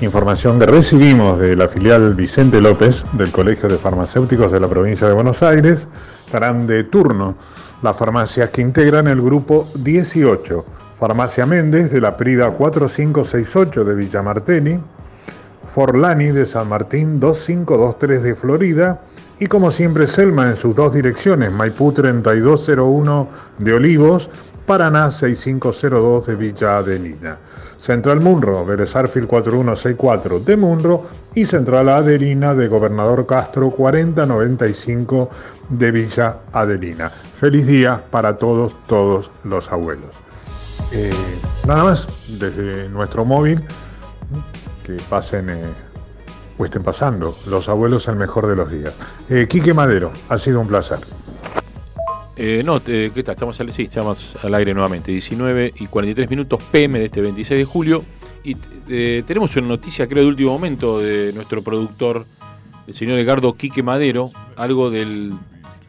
información que recibimos de la filial Vicente López del Colegio de Farmacéuticos de la provincia de Buenos Aires, estarán de turno las farmacias que integran el grupo 18, Farmacia Méndez de la Prida 4568 de Villa Martelli, Forlani de San Martín 2523 de Florida. Y como siempre Selma en sus dos direcciones, Maipú 3201 de Olivos, Paraná 6502 de Villa Adelina. Central Munro, Berezarfil 4164 de Munro y Central Adelina de Gobernador Castro 4095 de Villa Adelina. Feliz día para todos, todos los abuelos. Eh, nada más, desde nuestro móvil, que pasen eh, o estén pasando, los abuelos el mejor de los días. Eh, Quique Madero, ha sido un placer. Eh, no, eh, ¿qué tal? Estamos al, sí, estamos al aire nuevamente. 19 y 43 minutos PM de este 26 de julio. Y eh, tenemos una noticia, creo, de último momento de nuestro productor, el señor Edgardo Quique Madero, algo del,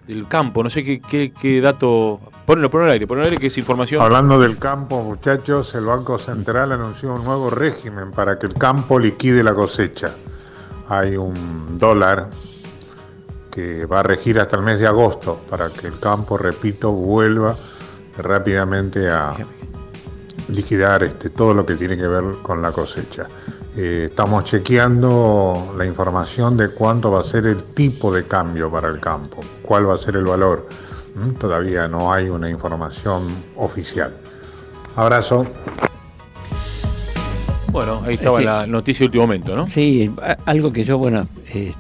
del campo. No sé qué, qué, qué dato. Ponelo, ponelo al aire, ponelo al aire que es información. Hablando del campo, muchachos, el Banco Central anunció un nuevo régimen para que el campo liquide la cosecha. Hay un dólar que va a regir hasta el mes de agosto para que el campo, repito, vuelva rápidamente a liquidar este, todo lo que tiene que ver con la cosecha. Eh, estamos chequeando la información de cuánto va a ser el tipo de cambio para el campo, cuál va a ser el valor. ¿Mm? Todavía no hay una información oficial. Abrazo. Bueno, ahí estaba Sí. la noticia de último momento, ¿no? Sí, algo que yo, bueno, eh,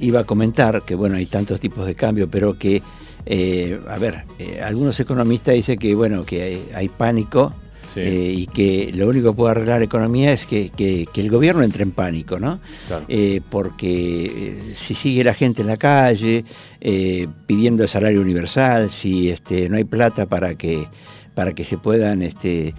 iba a comentar, que bueno, hay tantos tipos de cambio, pero que, eh, a ver, eh, algunos economistas dicen que, bueno, que hay, hay pánico Sí. eh, y que lo único que puede arreglar la economía es que, que- que el gobierno entre en pánico, ¿no? Claro. Porque si sigue la gente en la calle pidiendo el salario universal, si este, no hay plata para que, para que se puedan... Este,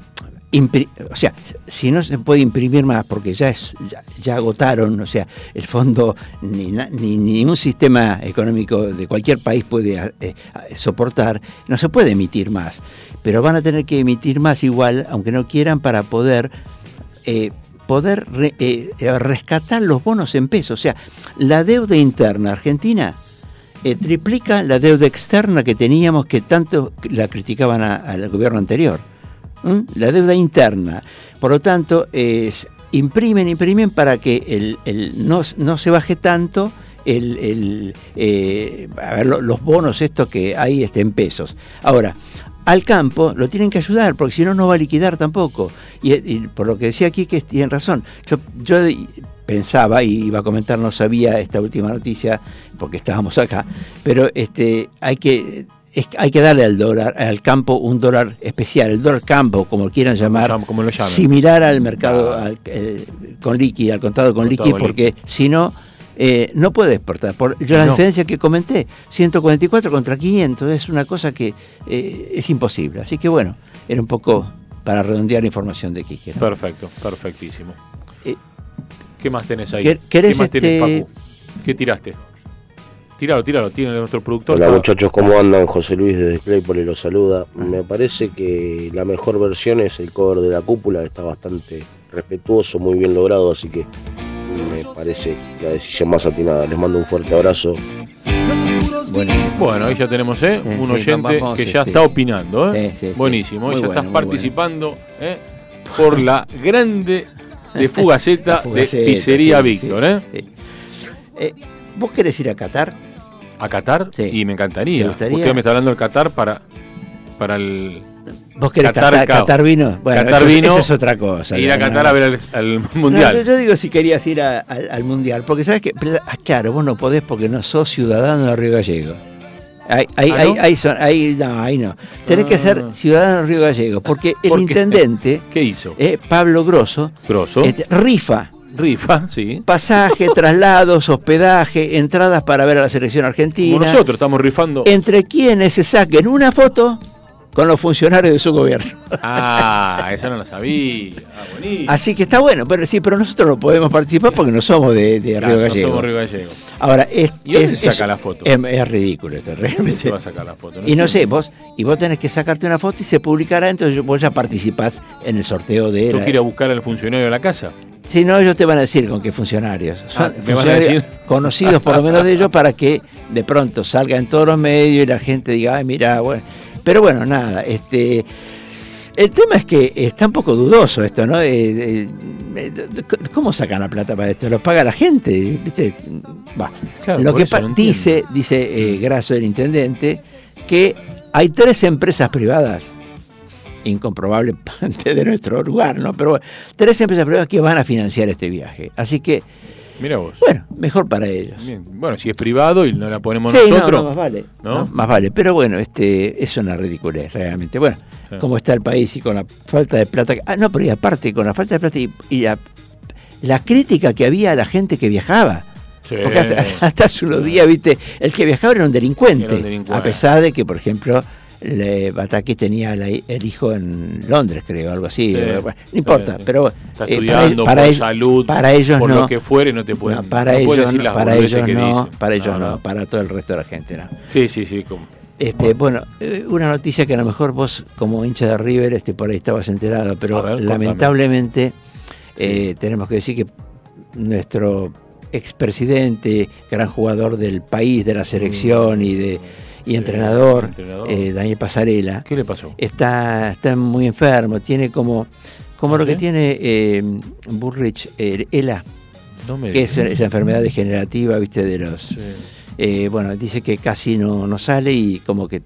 o sea, si no se puede imprimir más porque ya es ya, ya agotaron, o sea, el fondo ni, ni ni un sistema económico de cualquier país puede eh, a- soportar, no se puede emitir más, pero van a tener que emitir más igual, aunque no quieran, para poder eh, poder re- eh, eh, rescatar los bonos en pesos, o sea, la deuda interna argentina eh, triplica la deuda externa que teníamos que tanto la criticaban al gobierno anterior. La deuda interna. Por lo tanto, es, imprimen, imprimen para que el, el no, no se baje tanto el, el, eh, a ver, lo- los bonos estos que hay este, en pesos. Ahora, al campo lo tienen que ayudar, porque si no, no va a liquidar tampoco. Y, y por lo que decía aquí, que tienen razón. Yo, yo pensaba, y iba a comentar, no sabía esta última noticia, porque estábamos acá, pero este hay que es- hay que darle al dólar, al campo un dólar especial, el dólar campo, como quieran llamar, llama- como lo similar al mercado al- eh, con liqui, al contado con liqui, porque si no, eh, no puede exportar. Por yo la No. diferencia que comenté, 144 contra 500, es una cosa que eh, es imposible. Así que bueno, era un poco para redondear la información de Quique. ¿no? Perfecto, perfectísimo. Eh, ¿Qué más tenés ahí? ¿quer- querés ¿Qué más tenés, este- Facu? ¿Qué tiraste? Tíralo, tíralo, tiene nuestro productor. Hola Está- muchachos, ¿cómo andan? José Luis de Claypole los saluda. Me parece que la mejor versión es el cover de la cúpula, está bastante respetuoso, muy bien logrado, así que me parece la decisión más atinada. Les mando un fuerte abrazo. Bueno, Bueno, ahí ya tenemos ¿eh? Sí, un sí, oyente vamos, que sí, ya sí. está opinando. ¿eh? Sí, sí, sí. Buenísimo, ya bueno, estás participando ¿eh? por la grande de Fugaceta, La Fugaceta, de Pizzería sí, Víctor. sí, ¿eh? sí. Eh, ¿Vos querés ir a Qatar? ¿A Qatar? Sí. Y me encantaría. Usted me está hablando del Qatar para, para el. ¿Vos querés Qatar Qatar. Qatar vino? Bueno, Qatar eso, vino esa es otra cosa. Ir a Qatar no. a ver al, al No, Mundial. yo, yo digo si querías ir a- al- al Mundial, porque sabes que, ah, claro, vos no podés porque no sos ciudadano de Río Gallego. Ahí, ahí, ¿Ah, no? ahí son, ahí, no, ahí no. Tenés que ser Ah. ciudadano de Río Gallego, porque el ¿Por qué? intendente, ¿Qué hizo? eh, Pablo Grosso, Grosso. este, rifa Rifa, sí. pasaje, traslados, hospedaje, entradas para ver a la selección argentina. Como nosotros estamos rifando. Entre quienes se saquen una foto con los funcionarios de su gobierno. Ah, eso no lo sabía. Ah, buenísimo. Así que está bueno, pero sí, pero nosotros no podemos participar porque no somos de, de Claro, Río no Gallego. somos Río Gallego. Ahora, es, ¿Y dónde es- se saca es- la foto? Es, es ridículo esto, ¿Dónde realmente. se va a sacar la foto? Y no sé, vos, y vos tenés que sacarte una foto y se publicará, entonces vos ya participás en el sorteo de ¿Tengo la- que ir a buscar al funcionario de la casa? Si no, ellos te van a decir con qué funcionarios. Son Ah, ¿me van a decir? conocidos por lo menos de ellos para que de pronto salga en todos los medios y la gente diga, ay, mira, bueno. Pero bueno, nada, este. El tema es que está un poco dudoso esto, ¿no? Eh, eh, eh, ¿Cómo sacan la plata para esto? ¿Lo paga la gente? ¿Viste? Va. Claro, Lo que no dice, dice eh, Grasso, el intendente, que hay tres empresas privadas incomprobable de nuestro lugar, ¿no? Pero bueno, tres empresas privadas que van a financiar este viaje. Así que, Mira vos. bueno, mejor para ellos. Bien. Bueno, si es privado y no la ponemos Sí, no, nosotros. no, más vale. ¿no? ¿no? Más vale. Pero bueno, este es una ridiculez, realmente. Bueno, Sí. como está el país y con la falta de plata. Ah, no, pero y aparte, con la falta de plata y, y la, la crítica que había a la gente que viajaba. Sí. Porque hasta, hasta hace unos días, viste, el que viajaba era un delincuente. Era un delincuente. A pesar de que, por ejemplo, le, Bataki tenía la- el hijo en Londres, creo, algo así. Sí, no importa, sí, sí. pero Está eh, estudiando para, por ellos- salud, para ellos por no. lo que fuere, no te pueden. No, para no ellos, decir las para ellos que no, para ellos No, para todo el resto de la gente no. Sí, sí, sí. como- Este, bueno, eh, una noticia que a lo mejor vos como hincha de River, este, por ahí estabas enterado, pero ver, lamentablemente eh, tenemos que decir que nuestro expresidente, gran jugador del país, de la selección y de y entrenador, entrenador. eh, Daniel Pasarela, ¿Qué le pasó? está, está muy enfermo, tiene como, como ¿Ah, lo que tiene eh, Burrich, eh, ELA, No que es esa enfermedad degenerativa, viste, de los... Sí. Eh, bueno, dice que casi no, no sale y como que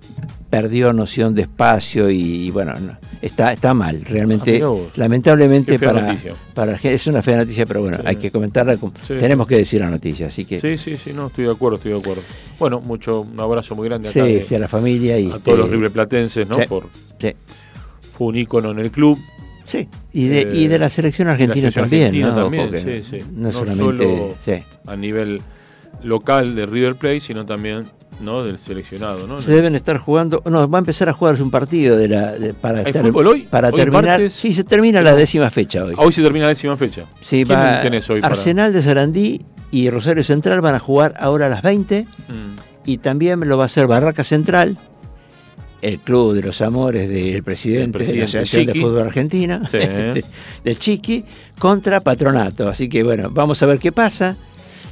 perdió noción de espacio y, bueno, no, está, está mal, Ah, realmente, vos. lamentablemente para, noticia. para es una fea noticia, pero bueno, Sí. hay que comentarla, Sí. tenemos que decir la noticia, así que Sí, sí, sí, no, estoy de acuerdo, estoy de acuerdo. Bueno, mucho, un abrazo muy grande acá sí, de- sí, a la familia y a todos los eh, ribleplatenses, ¿no? sí, Por, fue un ícono en el club. sí, y de, Eh, y de la selección la argentina selección también, argentina ¿no? también, sí, sí. no, No solamente, solo- sí. a nivel local de River Plate, sino también ¿no? Del seleccionado, ¿no? Se deben estar jugando, no, va a empezar a jugarse un partido de la, de- para ¿Hay estar- hoy? para ¿Hoy terminar. martes? Sí, se termina la décima fecha hoy. Ah, Hoy se termina la décima fecha. Sí, ¿Quién va, tenés hoy para- Arsenal de Sarandí y Rosario Central van a jugar ahora a las 20 Mm. y también lo va a hacer Barraca Central, el club de los amores del presidente, El presidente de la Asociación de. Fútbol Argentina, Sí. del Chiqui, contra Patronato. Así que bueno, vamos a ver qué pasa.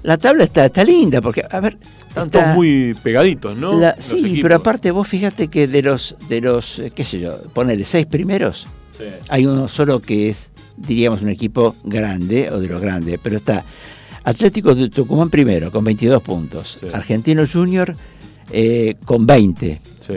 La tabla está, está linda, porque, a ver... Están está- todos muy pegaditos, ¿no? la- sí, equipos. pero aparte vos fíjate que de los, de los eh, qué sé yo, ponele seis primeros, Sí. hay uno solo que es, diríamos, un equipo grande o de los grandes, pero está Atlético de Tucumán primero con 22 puntos, Sí. Argentino Junior eh, con 20, Sí.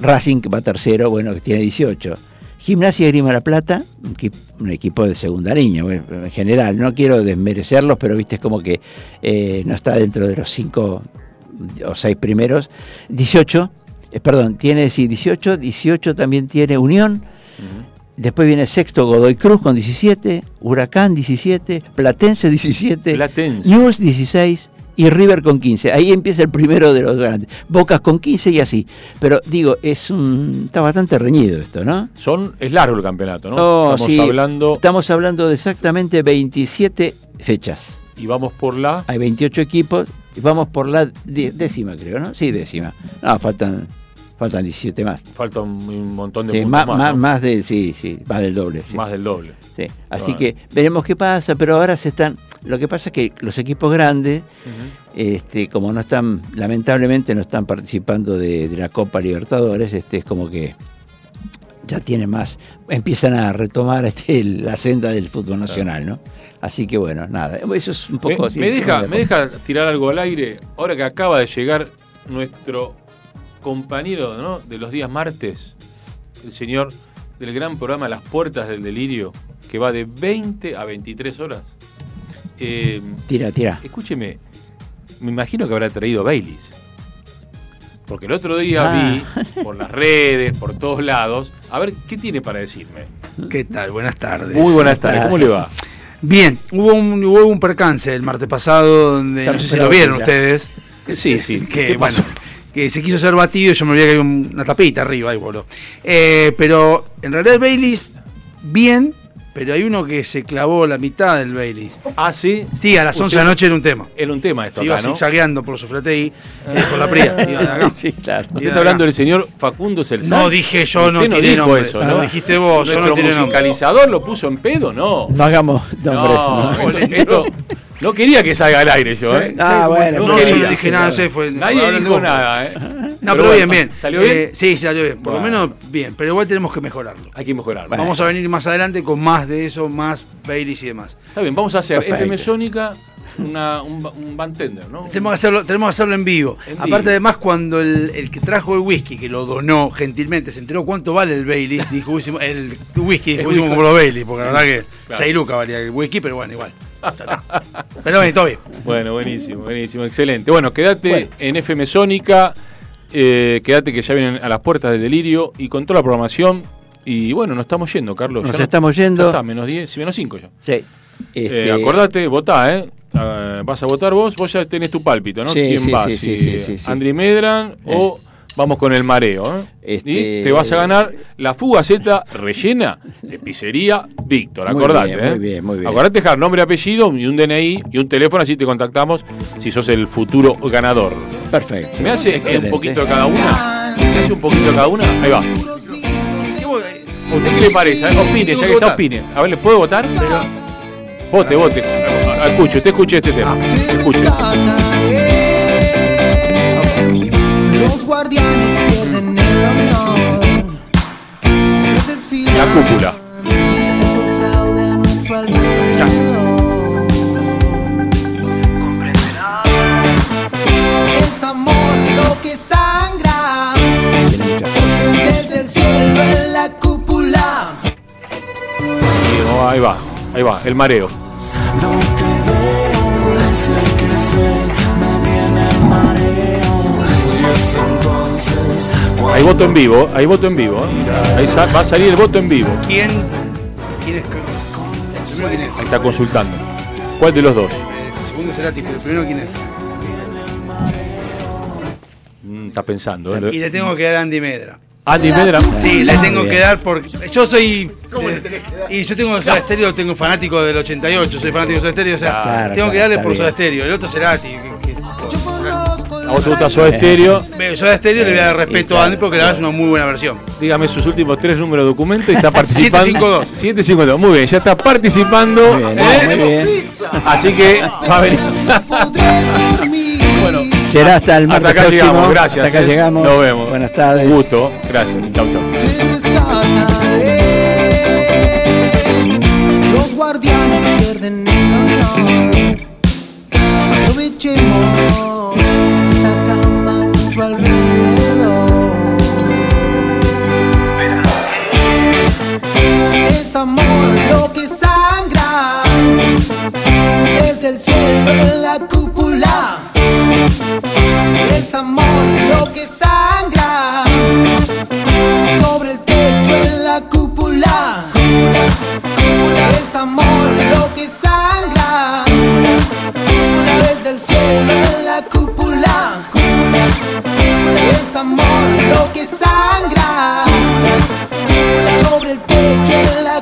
Racing que va tercero, bueno, que tiene 18. Gimnasia Grima de La Plata, un equi- un equipo de segunda línea, en general, no quiero desmerecerlos, pero viste es como que eh, no está dentro de los cinco o seis primeros. 18, eh, perdón, tiene sí, 18, 18 también tiene Unión, después viene sexto Godoy Cruz con 17, Huracán 17, Platense 17, Platense. News 16 y River con 15. Ahí empieza el primero de los grandes. Bocas con 15 y así. Pero digo, es un está bastante reñido esto, ¿no? Son, es largo el campeonato, ¿no? No, Estamos sí, hablando Estamos hablando de exactamente 27 fechas. y vamos por la. Hay 28 equipos y vamos por la décima, creo, ¿no? Sí, décima. No, faltan faltan 17 más. Falta un, montón de Sí, puntos más, más, ¿no? más de sí, sí, más del doble. sí. Más del doble. Sí, Así Bueno. que veremos qué pasa, pero ahora se están. Lo que pasa es que los equipos grandes, este, como no están, lamentablemente no están participando de, de la Copa Libertadores, este, es como que ya tienen más, empiezan a retomar este, la senda del fútbol nacional, ¿no? Así que bueno, nada, eso es un Me, poco así. me deja, me deja tirar algo al aire. Ahora que acaba de llegar nuestro compañero ¿no? de los días martes, el señor del gran programa Las Puertas del Delirio, que va de 20 a 23 horas. Eh, Tira, tira. Escúcheme, me imagino que habrá traído Baileys. Porque el otro día Ah. vi por las redes, por todos lados, a ver qué tiene para decirme. ¿Qué tal? Buenas tardes. Muy buenas tardes, ¿cómo le va? Bien, hubo un, hubo un percance el martes pasado donde, Ya no sé si lo vieron ya. ustedes. Sí, sí. Que, ¿Qué pasó? bueno, que se quiso hacer batido y yo me olvidé que había un- una tapita arriba y voló. Eh, pero en realidad Baileys, bien, pero hay uno que se clavó la mitad del Baileys. Ah, sí. Sí, a las 11 de la noche era un tema. Era un tema esto Se iba acá, ¿no? zigzagueando por Sofrategui, eh, por la Pría. Sí, claro. Usted está hablando del señor Facundo Celsan. No dije yo, no Usted no tiré dijo nombre. eso, Lo ¿no? dijiste vos, yo no tiré nombre. musicalizador lo puso en pedo, no. No hagamos. No, no. esto, esto- no quería que salga al aire yo, ¿eh? Ah, bueno, no, quería. yo no dije nada, no sé, fue. Nadie dijo nada, ¿eh? No, pero, bueno, bien, bien. ¿Salió bien? Eh, sí, salió bien. Por lo Bueno. menos bien, pero igual tenemos que mejorarlo. Hay que mejorar. Vamos a venir más adelante con más de eso, más Baileys y demás. Está bien, vamos a hacer Perfecto. FM Sónica una, un, un bantender, ¿no? Tenemos que hacerlo, tenemos que hacerlo en vivo. En Aparte, vivo. además, cuando el, el que trajo el whisky, que lo donó gentilmente, se enteró cuánto vale el Bailey, dijo, "Hicimos- el whisky, dijo, como los Bailey, porque la verdad que Claro. 6 lucas valía el whisky, pero bueno, igual. Pero bien, todo bien. Bueno, buenísimo, buenísimo, excelente. Bueno, quédate Bueno. en FM Sónica, eh, quédate que ya vienen a las puertas del delirio y con toda la programación. Y bueno, nos estamos yendo, Carlos. Nos Ya no- estamos yendo. ya está, menos 10, menos 5 ya. Sí. Eh, Este, acordate, votá, ¿eh? Ah, vas a votar vos, vos ya tenés tu pálpito, ¿no? Sí, ¿Quién sí, va? sí, sí, sí, sí, sí. Andri Medran o vamos con el mareo, ¿eh? Este- Y te vas a ganar la fugaceta rellena de pizzería Víctor, Muy acordate, bien, ¿eh? muy bien, muy bien. Acordate dejar nombre, apellido y un DNI y un teléfono, así te contactamos si sos el futuro ganador. Perfecto. ¿Me hace eh, un poquito de cada una? ¿Me hace un poquito de cada una? Ahí va. ¿Usted qué le parece? Eh, Opine, ya que está, opine. A ver, ¿le puedo votar? Vote, vote. Escuche, usted escuche este tema. Escuche. Los guardianes cúpula. Es amor lo que sangra desde el en la cúpula. Ahí va, ahí va, el mareo. No te veo, sé que sé, me viene el mareo. Hay voto en vivo, hay voto en vivo. ¿eh? Ahí sa- va a salir el voto en vivo. ¿Quién, quién es? Quién. Ahí está consultando. ¿Cuál de los dos? El segundo será tipo, el primero quién es. Está pensando. ¿eh? Y le tengo que dar a Andy Medra. Andy Medra. Sí, le tengo Bien. que dar porque yo soy eh, y yo tengo Soda Stereo, tengo fanático del 88, soy fanático de Soda Stereo, o sea, Claro, tengo que claro, darle está por bien. Soda Stereo. El otro Cerati. Te gusta Soda Stereo. Soda Stereo le voy a dar respeto a Andy porque la verdad es una muy buena versión. Dígame sus últimos tres números de documento y está participando. 752. 752. Muy bien, ya está participando. Muy bien, ¿eh? muy bien. Así que va a venir. bueno, Será hasta el martes hasta acá próximo. llegamos. Gracias. Hasta acá ¿eh? llegamos. Nos vemos. Buenas tardes. Un gusto. Gracias. Chau, chau. Los guardianes pierden el honor. Aprovechemos Es amor lo que sangra desde el cielo en la cúpula. Es amor lo que sangra sobre el techo en la cúpula. Es amor lo que sangra desde el cielo en la cúpula. Es amor lo que sangra sobre el techo en la